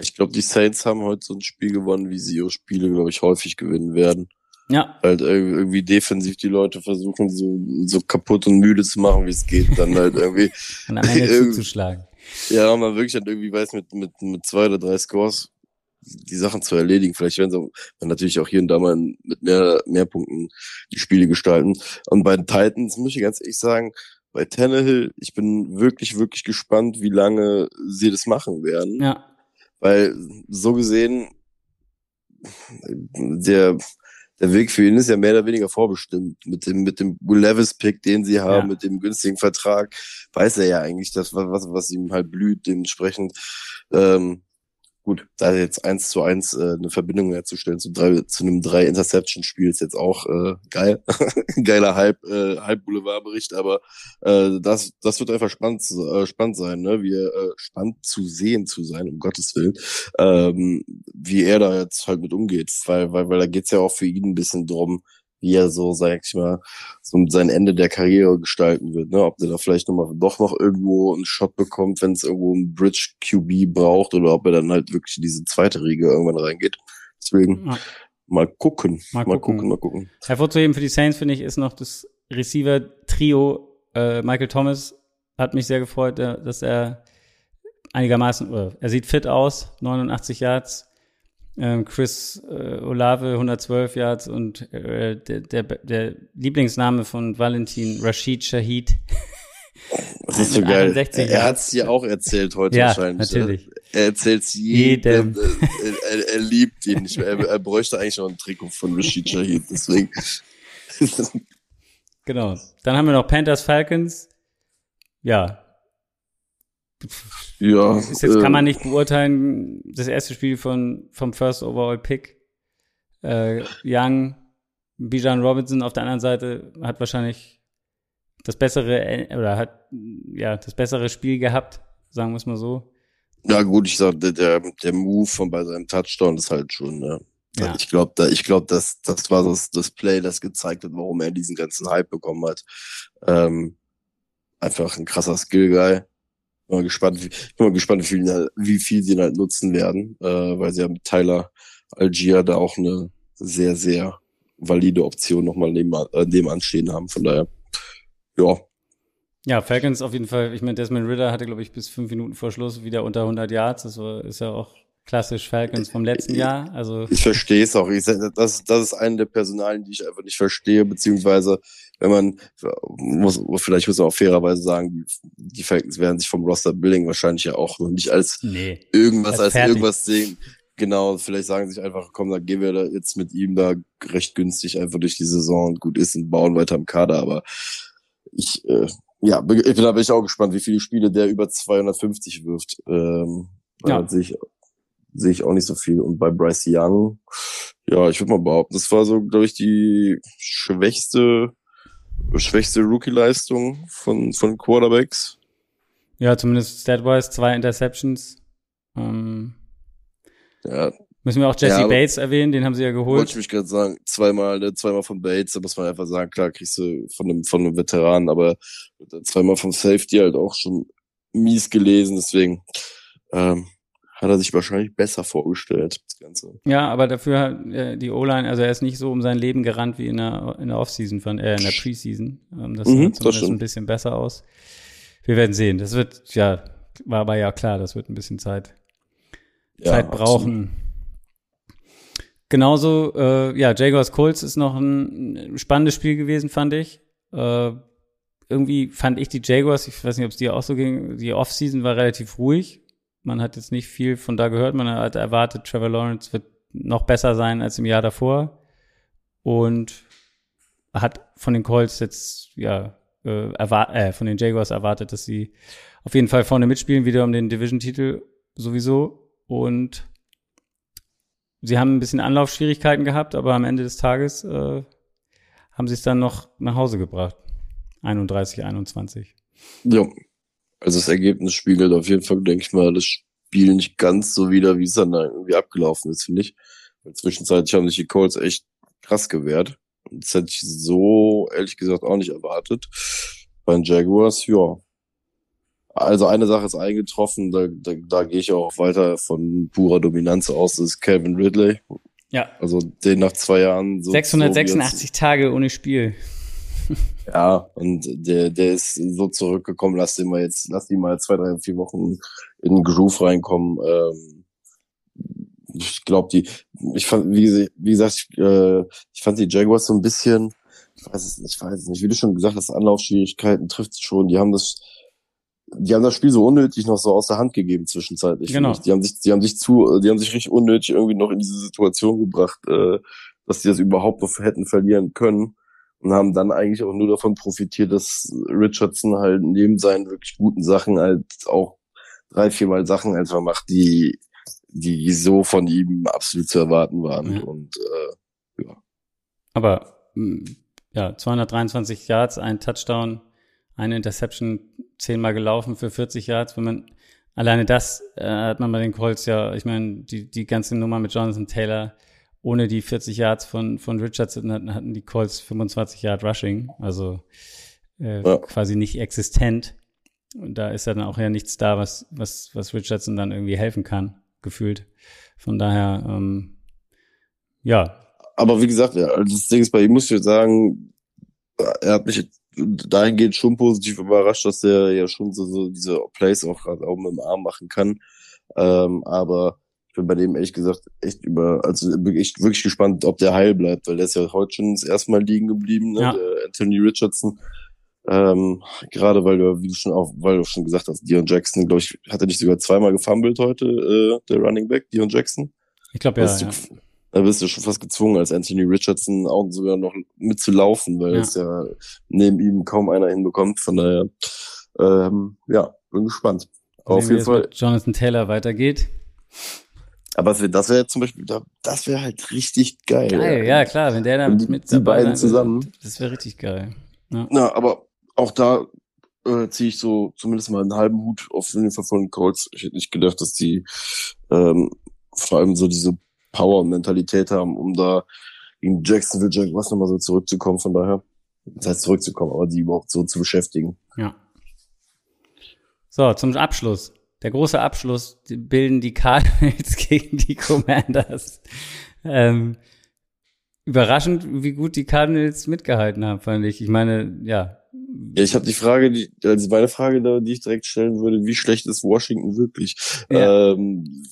ich glaube, die Saints haben heute so ein Spiel gewonnen, wie sie ihre Spiele, glaube ich, häufig gewinnen werden. Ja. Halt irgendwie defensiv die Leute versuchen, so, so kaputt und müde zu machen, wie es geht, dann halt irgendwie. und am Ende zuzuschlagen. Ja, man wirklich dann irgendwie weiß, mit, mit, mit zwei oder drei Scores die Sachen zu erledigen. Vielleicht werden sie natürlich auch hier und da mal mit mehr, mehr Punkten die Spiele gestalten. Und bei den Titans muss ich ganz ehrlich sagen, bei Tannehill, ich bin wirklich, wirklich gespannt, wie lange sie das machen werden. Ja. Weil so gesehen, der, der Weg für ihn ist ja mehr oder weniger vorbestimmt. Mit dem, mit dem Will Levis Pick, den sie haben, ja. mit dem günstigen Vertrag, weiß er ja eigentlich das, was, was ihm halt blüht. Dementsprechend, ähm, gut, da jetzt eins zu eins äh, eine Verbindung herzustellen zu, drei, zu einem drei Interception-Spiel ist jetzt auch äh, geil. Geiler Halb, äh, Halb-Boulevard-Bericht, aber äh, das, das wird einfach spannend, äh, spannend sein, ne? Wie äh, spannend zu sehen zu sein, um Gottes Willen, ähm, wie er da jetzt halt mit umgeht. Weil, weil, weil da geht's ja auch für ihn ein bisschen drum, wie er so, sag ich mal, so sein Ende der Karriere gestalten wird. Ne? Ob der da vielleicht noch mal doch noch irgendwo einen Shot bekommt, wenn es irgendwo einen Bridge QB braucht oder ob er dann halt wirklich in diese zweite Riege irgendwann reingeht. Deswegen ja. mal gucken. Mal, mal gucken. gucken, mal gucken. Hervorzuheben für die Saints, finde ich, ist noch das Receiver-Trio. Äh, Michael Thomas hat mich sehr gefreut, äh, dass er einigermaßen, er sieht fit aus, 89 Yards, ähm, Chris äh, Olave 112 Yards und äh, der, der, der Lieblingsname von Valentin Rashid Shahid. Das ist so geil. Er hat es dir auch erzählt heute ja, wahrscheinlich. Natürlich. Er erzählt es jedem. jedem. Er, er, liebt ihn. Er, er bräuchte eigentlich noch ein Trikot von Rashid Shahid. Deswegen. genau. Dann haben wir noch Panthers Falcons. Ja, ja. Ist jetzt äh, kann man nicht beurteilen, das erste Spiel von, vom First Overall Pick. Äh, Young, Bijan Robinson auf der anderen Seite hat wahrscheinlich das bessere, oder hat, ja, das bessere Spiel gehabt, sagen wir es mal so. Ja, gut, ich sag, der, der Move von bei seinem Touchdown ist halt schon, ne. Ja. Ich glaube, da, ich glaube, das, das war das, das Play, das gezeigt hat, warum er diesen ganzen Hype bekommen hat. Ähm, einfach ein krasser Skill-Guy. Mal gespannt, wie, bin mal gespannt, wie viel, wie viel sie halt nutzen werden, äh, weil sie mit Tyler Algier da auch eine sehr, sehr valide Option nochmal neben, äh, nebenan haben. Von daher, ja. Ja, Falcons auf jeden Fall. Ich meine, Desmond Ritter hatte, glaube ich, bis fünf Minuten vor Schluss wieder unter 100 Yards. Das ist ja auch klassisch Falcons vom letzten Jahr. Also ich verstehe es auch. Ich, das, das ist eine der Personalien, die ich einfach nicht verstehe, beziehungsweise wenn man muss, vielleicht muss man auch fairerweise sagen, die Falcons werden sich vom Roster Building wahrscheinlich ja auch noch nicht als nee, irgendwas als, als irgendwas sehen. Genau, vielleicht sagen sie sich einfach, komm, dann gehen wir da jetzt mit ihm da recht günstig einfach durch die Saison und gut ist und bauen weiter im Kader, aber ich äh, ja, ich bin da bin ich auch gespannt, wie viele Spiele der über 250 wirft. Ähm, ja. sich sehe ich auch nicht so viel. Und bei Bryce Young, ja, ich würde mal behaupten, das war so, glaube ich, die schwächste, schwächste Rookie-Leistung von, von Quarterbacks. Ja, zumindest statwise zwei Interceptions. Ähm, ja. Müssen wir auch Jesse ja, Bates erwähnen, den haben sie ja geholt. Wollte ich mich gerade sagen, zweimal, ne, zweimal von Bates, da muss man einfach sagen, klar kriegst du von einem, von einem Veteran, aber zweimal vom Safety halt auch schon mies gelesen, deswegen, ähm, hat er sich wahrscheinlich besser vorgestellt, das Ganze. Ja, aber dafür hat äh, die O-Line, also er ist nicht so um sein Leben gerannt wie in der, in der Offseason, von, äh, in der Preseason. Ähm, das mhm, sah zumindest das ein bisschen besser aus. Wir werden sehen. Das wird, ja, war aber ja klar, das wird ein bisschen Zeit, ja, Zeit brauchen. Absolut. Genauso, äh, ja, Jaguars Colts ist noch ein spannendes Spiel gewesen, fand ich. Äh, irgendwie fand ich die Jaguars, ich weiß nicht, ob es dir auch so ging, die Offseason war relativ ruhig. Man hat jetzt nicht viel von da gehört. Man hat erwartet, Trevor Lawrence wird noch besser sein als im Jahr davor. Und hat von den Colts jetzt, ja, äh, erwart äh, von den Jaguars erwartet, dass sie auf jeden Fall vorne mitspielen, wieder um den Division-Titel sowieso. Und sie haben ein bisschen Anlaufschwierigkeiten gehabt, aber am Ende des Tages äh, haben sie es dann noch nach Hause gebracht. 31, 21. Ja. Also das Ergebnis spiegelt auf jeden Fall, denke ich mal, das Spiel nicht ganz so wieder, wie es dann irgendwie abgelaufen ist, finde ich. Weil zwischenzeitlich haben sich die Colts echt krass gewehrt. Und das hätte ich so, ehrlich gesagt, auch nicht erwartet. Bei den Jaguars, ja. Also eine Sache ist eingetroffen, da, da, da gehe ich auch weiter von purer Dominanz aus, das ist Calvin Ridley. Ja. Also den nach zwei Jahren so 686 so Tage ohne Spiel. Ja, und der, der ist so zurückgekommen, lass den mal jetzt, lass die mal zwei, drei, vier Wochen in den Groove reinkommen. Ähm, ich glaube, die, ich fand, wie, wie gesagt, ich, äh, ich fand die Jaguars so ein bisschen, ich weiß es nicht, ich weiß es nicht, wie du schon gesagt hast, Anlaufschwierigkeiten trifft schon, die haben das, die haben das Spiel so unnötig noch so aus der Hand gegeben zwischenzeitlich. Genau. Die haben sich, die haben sich zu, die haben sich richtig unnötig irgendwie noch in diese Situation gebracht, äh, dass die das überhaupt noch hätten verlieren können und haben dann eigentlich auch nur davon profitiert, dass Richardson halt neben seinen wirklich guten Sachen halt auch drei, viermal Sachen einfach macht, die, die so von ihm absolut zu erwarten waren. Ja. Und äh, ja. Aber hm, ja, 223 Yards, ein Touchdown, eine Interception, zehnmal gelaufen für 40 Yards. Wenn man alleine das äh, hat man bei den Colts ja, ich meine, die, die ganze Nummer mit Jonathan Taylor, ohne die 40 Yards von, von Richardson hatten, hatten die Colts 25 Yard Rushing, also äh, ja. quasi nicht existent. Und da ist ja dann auch ja nichts da, was, was, was Richardson dann irgendwie helfen kann, gefühlt. Von daher, ähm, ja. Aber wie gesagt, ja, das Ding ist bei ihm, muss ich sagen, er hat mich dahingehend schon positiv überrascht, dass er ja schon so, so diese Plays auch gerade mit dem Arm machen kann. Ähm, aber ich bin bei dem ehrlich gesagt echt über, also echt wirklich gespannt, ob der heil bleibt, weil der ist ja heute schon das erste Mal liegen geblieben, ne? Ja. der Anthony Richardson. Ähm, gerade weil du, wie du schon auch, weil du schon gesagt hast, Dion Jackson, glaube ich, hat er nicht sogar zweimal gefummelt heute, äh, der Running Back, Dion Jackson? Ich glaube ja, ja. Da bist du schon fast gezwungen, als Anthony Richardson auch sogar noch mitzulaufen, weil ja. es ja neben ihm kaum einer hinbekommt. Von daher, ähm, ja, bin gespannt. Auf jeden Fall. Jonathan Taylor weitergeht. Aber das wäre wär zum Beispiel, das wäre halt richtig geil. Geil, ja, klar, wenn der da die, mit die beiden zusammen. Das wäre richtig geil. Ja. Na, aber auch da äh, ziehe ich so zumindest mal einen halben Hut auf jeden Fall von den Colts. Ich hätte nicht gedacht, dass die ähm, vor allem so diese Power-Mentalität haben, um da gegen Jacksonville Jaguars nochmal so zurückzukommen. Von daher, das heißt zurückzukommen, aber die überhaupt so zu beschäftigen. Ja. So, zum Abschluss. Der große Abschluss bilden die Cardinals gegen die Commanders. Ähm, überraschend, wie gut die Cardinals mitgehalten haben, fand ich. Ich meine, ja. Ja, ich habe die Frage, die, also meine Frage, die ich direkt stellen würde, wie schlecht ist Washington wirklich? Ja. Ähm,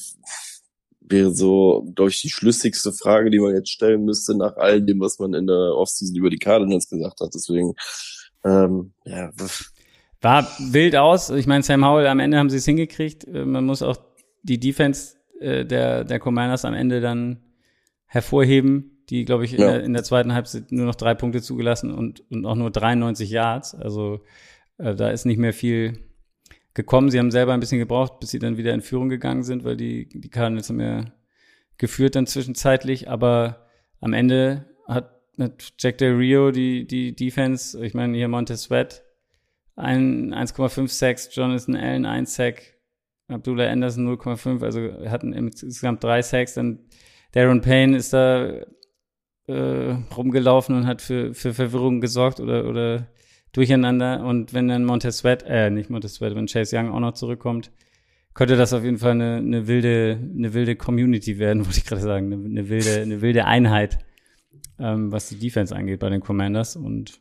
wäre so, glaube ich, die schlüssigste Frage, die man jetzt stellen müsste, nach all dem, was man in der Offseason über die Cardinals gesagt hat. Deswegen, ähm, ja, war wild aus. Ich meine, Sam Howell, am Ende haben sie es hingekriegt. Äh, man muss auch die Defense äh, der, der Commanders am Ende dann hervorheben, die, glaube ich, in, ja. der, in der zweiten Halbzeit nur noch drei Punkte zugelassen und, und auch nur 93 Yards. Also äh, da ist nicht mehr viel gekommen. Sie haben selber ein bisschen gebraucht, bis sie dann wieder in Führung gegangen sind, weil die, die Cardinals haben ja geführt dann zwischenzeitlich. Aber am Ende hat, hat Jack Del Rio die, die Defense, ich meine, hier Montez Sweat, ein 1,5 Sacks, Jonathan Allen 1 Sack, Abdullah Anderson 0,5, also hatten insgesamt drei Sacks. Dann Darren Payne ist da äh, rumgelaufen und hat für, für Verwirrung gesorgt oder, oder Durcheinander. Und wenn dann Montez Sweat, äh, nicht Montez Sweat, wenn Chase Young auch noch zurückkommt, könnte das auf jeden Fall eine, eine wilde, eine wilde Community werden, wollte ich gerade sagen, eine, eine wilde, eine wilde Einheit, ähm, was die Defense angeht bei den Commanders und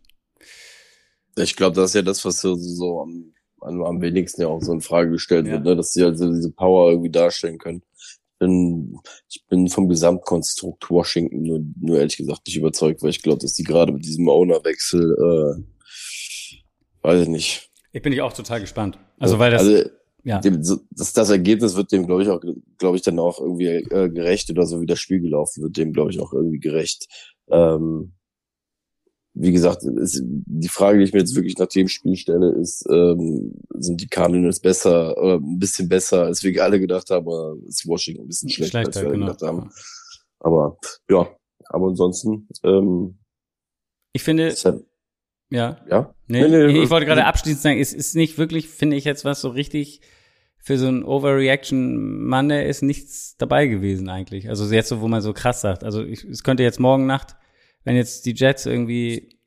ich glaube, das ist ja das, was so, so am, am wenigsten ja auch so in Frage gestellt ja. wird, ne? dass sie also diese Power irgendwie darstellen können. Ich bin, ich bin vom Gesamtkonstrukt Washington nur, nur ehrlich gesagt nicht überzeugt, weil ich glaube, dass die gerade mit diesem Ownerwechsel, äh, weiß ich nicht. Ich bin ich auch total gespannt. Also weil das, also, ja. Dem, das, das Ergebnis wird dem, glaube ich, auch, glaube ich, dann auch irgendwie äh, gerecht oder so wie das Spiel gelaufen wird, dem, glaube ich, auch irgendwie gerecht. Ähm, wie gesagt, ist, die Frage, die ich mir jetzt wirklich nach dem Spiel stelle, ist, ähm, sind die Cardinals besser oder ein bisschen besser, als wir alle gedacht haben, oder ist Washington ein bisschen schlechter, als Schlechter, wir genau. gedacht haben. Aber ja, aber ansonsten, ähm, Ich finde, ist ja, ja. Nee, Nee, nee, ich wollte gerade abschließend sagen, es ist nicht wirklich, finde ich jetzt was so richtig für so ein Overreaction Monday ist nichts dabei gewesen eigentlich. Also jetzt so, wo man so krass sagt. Also ich, es könnte jetzt morgen Nacht, wenn jetzt die Jets irgendwie,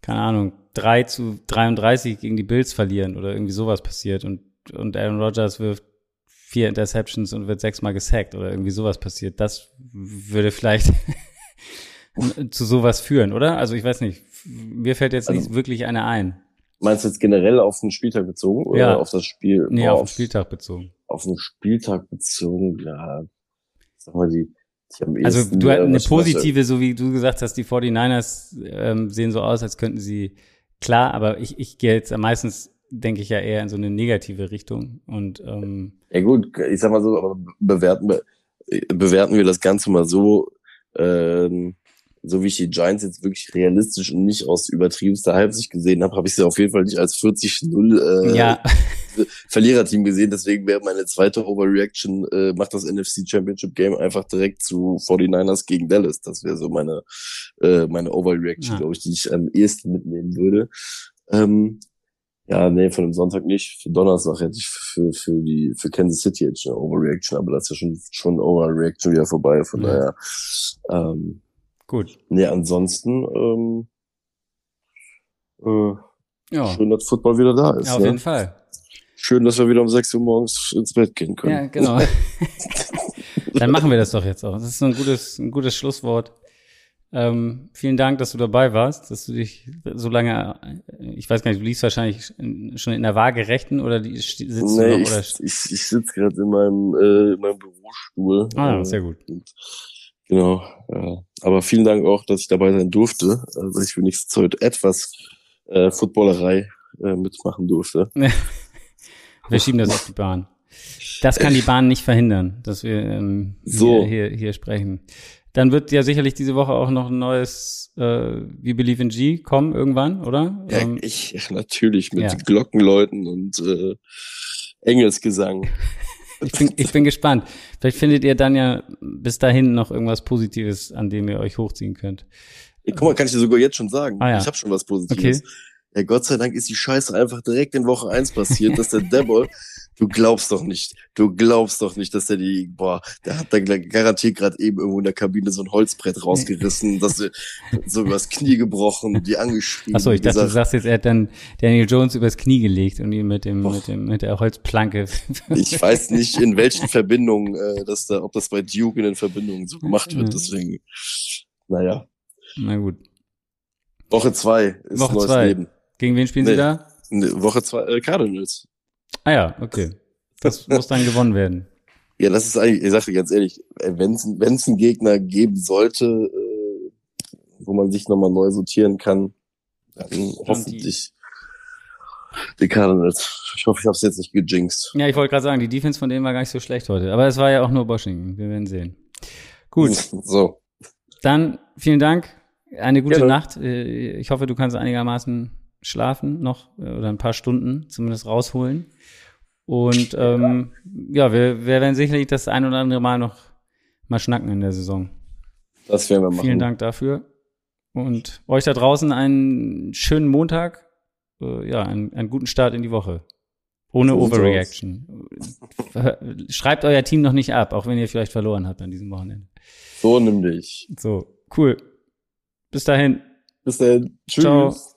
keine Ahnung, 3 zu 33 gegen die Bills verlieren oder irgendwie sowas passiert und, und Aaron Rodgers wirft vier Interceptions und wird sechsmal gesackt oder irgendwie sowas passiert. Das würde vielleicht zu sowas führen, oder? Also ich weiß nicht. Mir fällt jetzt Also- nicht wirklich eine ein. Meinst du jetzt generell auf den Spieltag bezogen oder Ja. auf das Spiel? Nee, Boah, auf den Spieltag bezogen. Auf den Spieltag bezogen, ja. Sag mal, die, Also du äh, eine positive, so wie du gesagt hast, die 49ers ähm, sehen so aus, als könnten sie klar, aber ich, ich gehe jetzt meistens, denke ich ja eher in so eine negative Richtung. Und ähm, Ja gut, ich sag mal so, bewerten wir, bewerten wir das Ganze mal so, ähm, so wie ich die Giants jetzt wirklich realistisch und nicht aus übertriebenster Halbsicht gesehen habe, habe ich sie auf jeden Fall nicht als 40-0 äh, ja, Verliererteam gesehen. Deswegen wäre meine zweite Overreaction, äh, macht das NFC Championship Game einfach direkt zu 49ers gegen Dallas. Das wäre so meine, äh, meine Overreaction, Ja. glaube ich, die ich am ehesten mitnehmen würde. Ähm, ja, nee, von dem Sonntag nicht. Für Donnerstag hätte ich für, für die, für Kansas City hätte ich eine Overreaction, aber das ist ja schon, schon Overreaction wieder vorbei. Von Ja. daher, ähm, gut. nee, ansonsten, ähm, äh, Ja, schön, dass Football wieder da ist. ja auf ne? jeden Fall. Schön, dass wir wieder um 6 Uhr morgens ins Bett gehen können. Ja, genau. Dann machen wir das doch jetzt auch. Das ist so ein gutes, ein gutes Schlusswort. Ähm, vielen Dank, dass du dabei warst, dass du dich so lange, ich weiß gar nicht, du liegst wahrscheinlich in- schon in der Waagerechten oder die, sitzt du nee, noch oder? ich, ich, ich sitze gerade in meinem, äh, in meinem Bürostuhl. Ah, Äh, sehr gut. Und, genau. Ja. Aber vielen Dank auch, dass ich dabei sein durfte, also ich wenigstens heute etwas äh, Footballerei äh, mitmachen durfte. Wir schieben das auf die Bahn. Das kann die Bahn nicht verhindern, dass wir ähm, So. hier, hier, hier sprechen. Dann wird ja sicherlich diese Woche auch noch ein neues äh, We Believe in G kommen irgendwann, oder? Ja, Ähm, ich natürlich mit ja. Glockenläuten und äh, Engelsgesang. ich, bin, ich bin gespannt. Vielleicht findet ihr dann ja bis dahin noch irgendwas Positives, an dem ihr euch hochziehen könnt. Guck mal, kann ich dir sogar jetzt schon sagen. Ah, ja. Ich habe schon was Positives. Ja, Gott sei Dank ist die Scheiße einfach direkt in Woche eins passiert, dass der Devil, du glaubst doch nicht, du glaubst doch nicht, dass der die, boah, der hat da garantiert gerade eben irgendwo in der Kabine so ein Holzbrett rausgerissen, dass er so übers Knie gebrochen, die angeschrieben. Achso, ich dachte, du sagst jetzt, er hat dann Daniel Jones übers Knie gelegt und ihn mit dem, Boah. mit dem, mit der Holzplanke. ich weiß nicht, in welchen Verbindungen, äh, dass da, ob das bei Duke in den Verbindungen so gemacht wird, deswegen, naja. Na gut. Woche zwei ist Woche neues zwei. Leben. Gegen wen spielen Nee. sie da? Woche zwei, äh, Cardinals. Ah ja, okay. Das muss dann gewonnen werden. Ja, das ist eigentlich, ich sag dir ganz ehrlich, wenn es einen Gegner geben sollte, äh, wo man sich nochmal neu sortieren kann, dann hoffentlich die Cardinals. Ich hoffe, ich habe es jetzt nicht gejinxt. Ja, ich wollte gerade sagen, die Defense von denen war gar nicht so schlecht heute. Aber es war ja auch nur Washington. Wir werden sehen. Gut, So, dann vielen Dank. Eine gute Gerne. Nacht. Äh, Ich hoffe, du kannst einigermaßen schlafen noch äh, oder ein paar Stunden zumindest rausholen. Und ähm, ja, wir, wir werden sicherlich das ein oder andere Mal noch mal schnacken in der Saison. das werden wir machen. Vielen Dank dafür. Und euch da draußen einen schönen Montag. Äh, ja, einen, einen guten Start in die Woche. Ohne Overreaction. Schreibt euer Team noch nicht ab, auch wenn ihr vielleicht verloren habt an diesem Wochenende. So nimm dich. So, cool. Bis dahin. Bis dann. Tschüss. Ciao.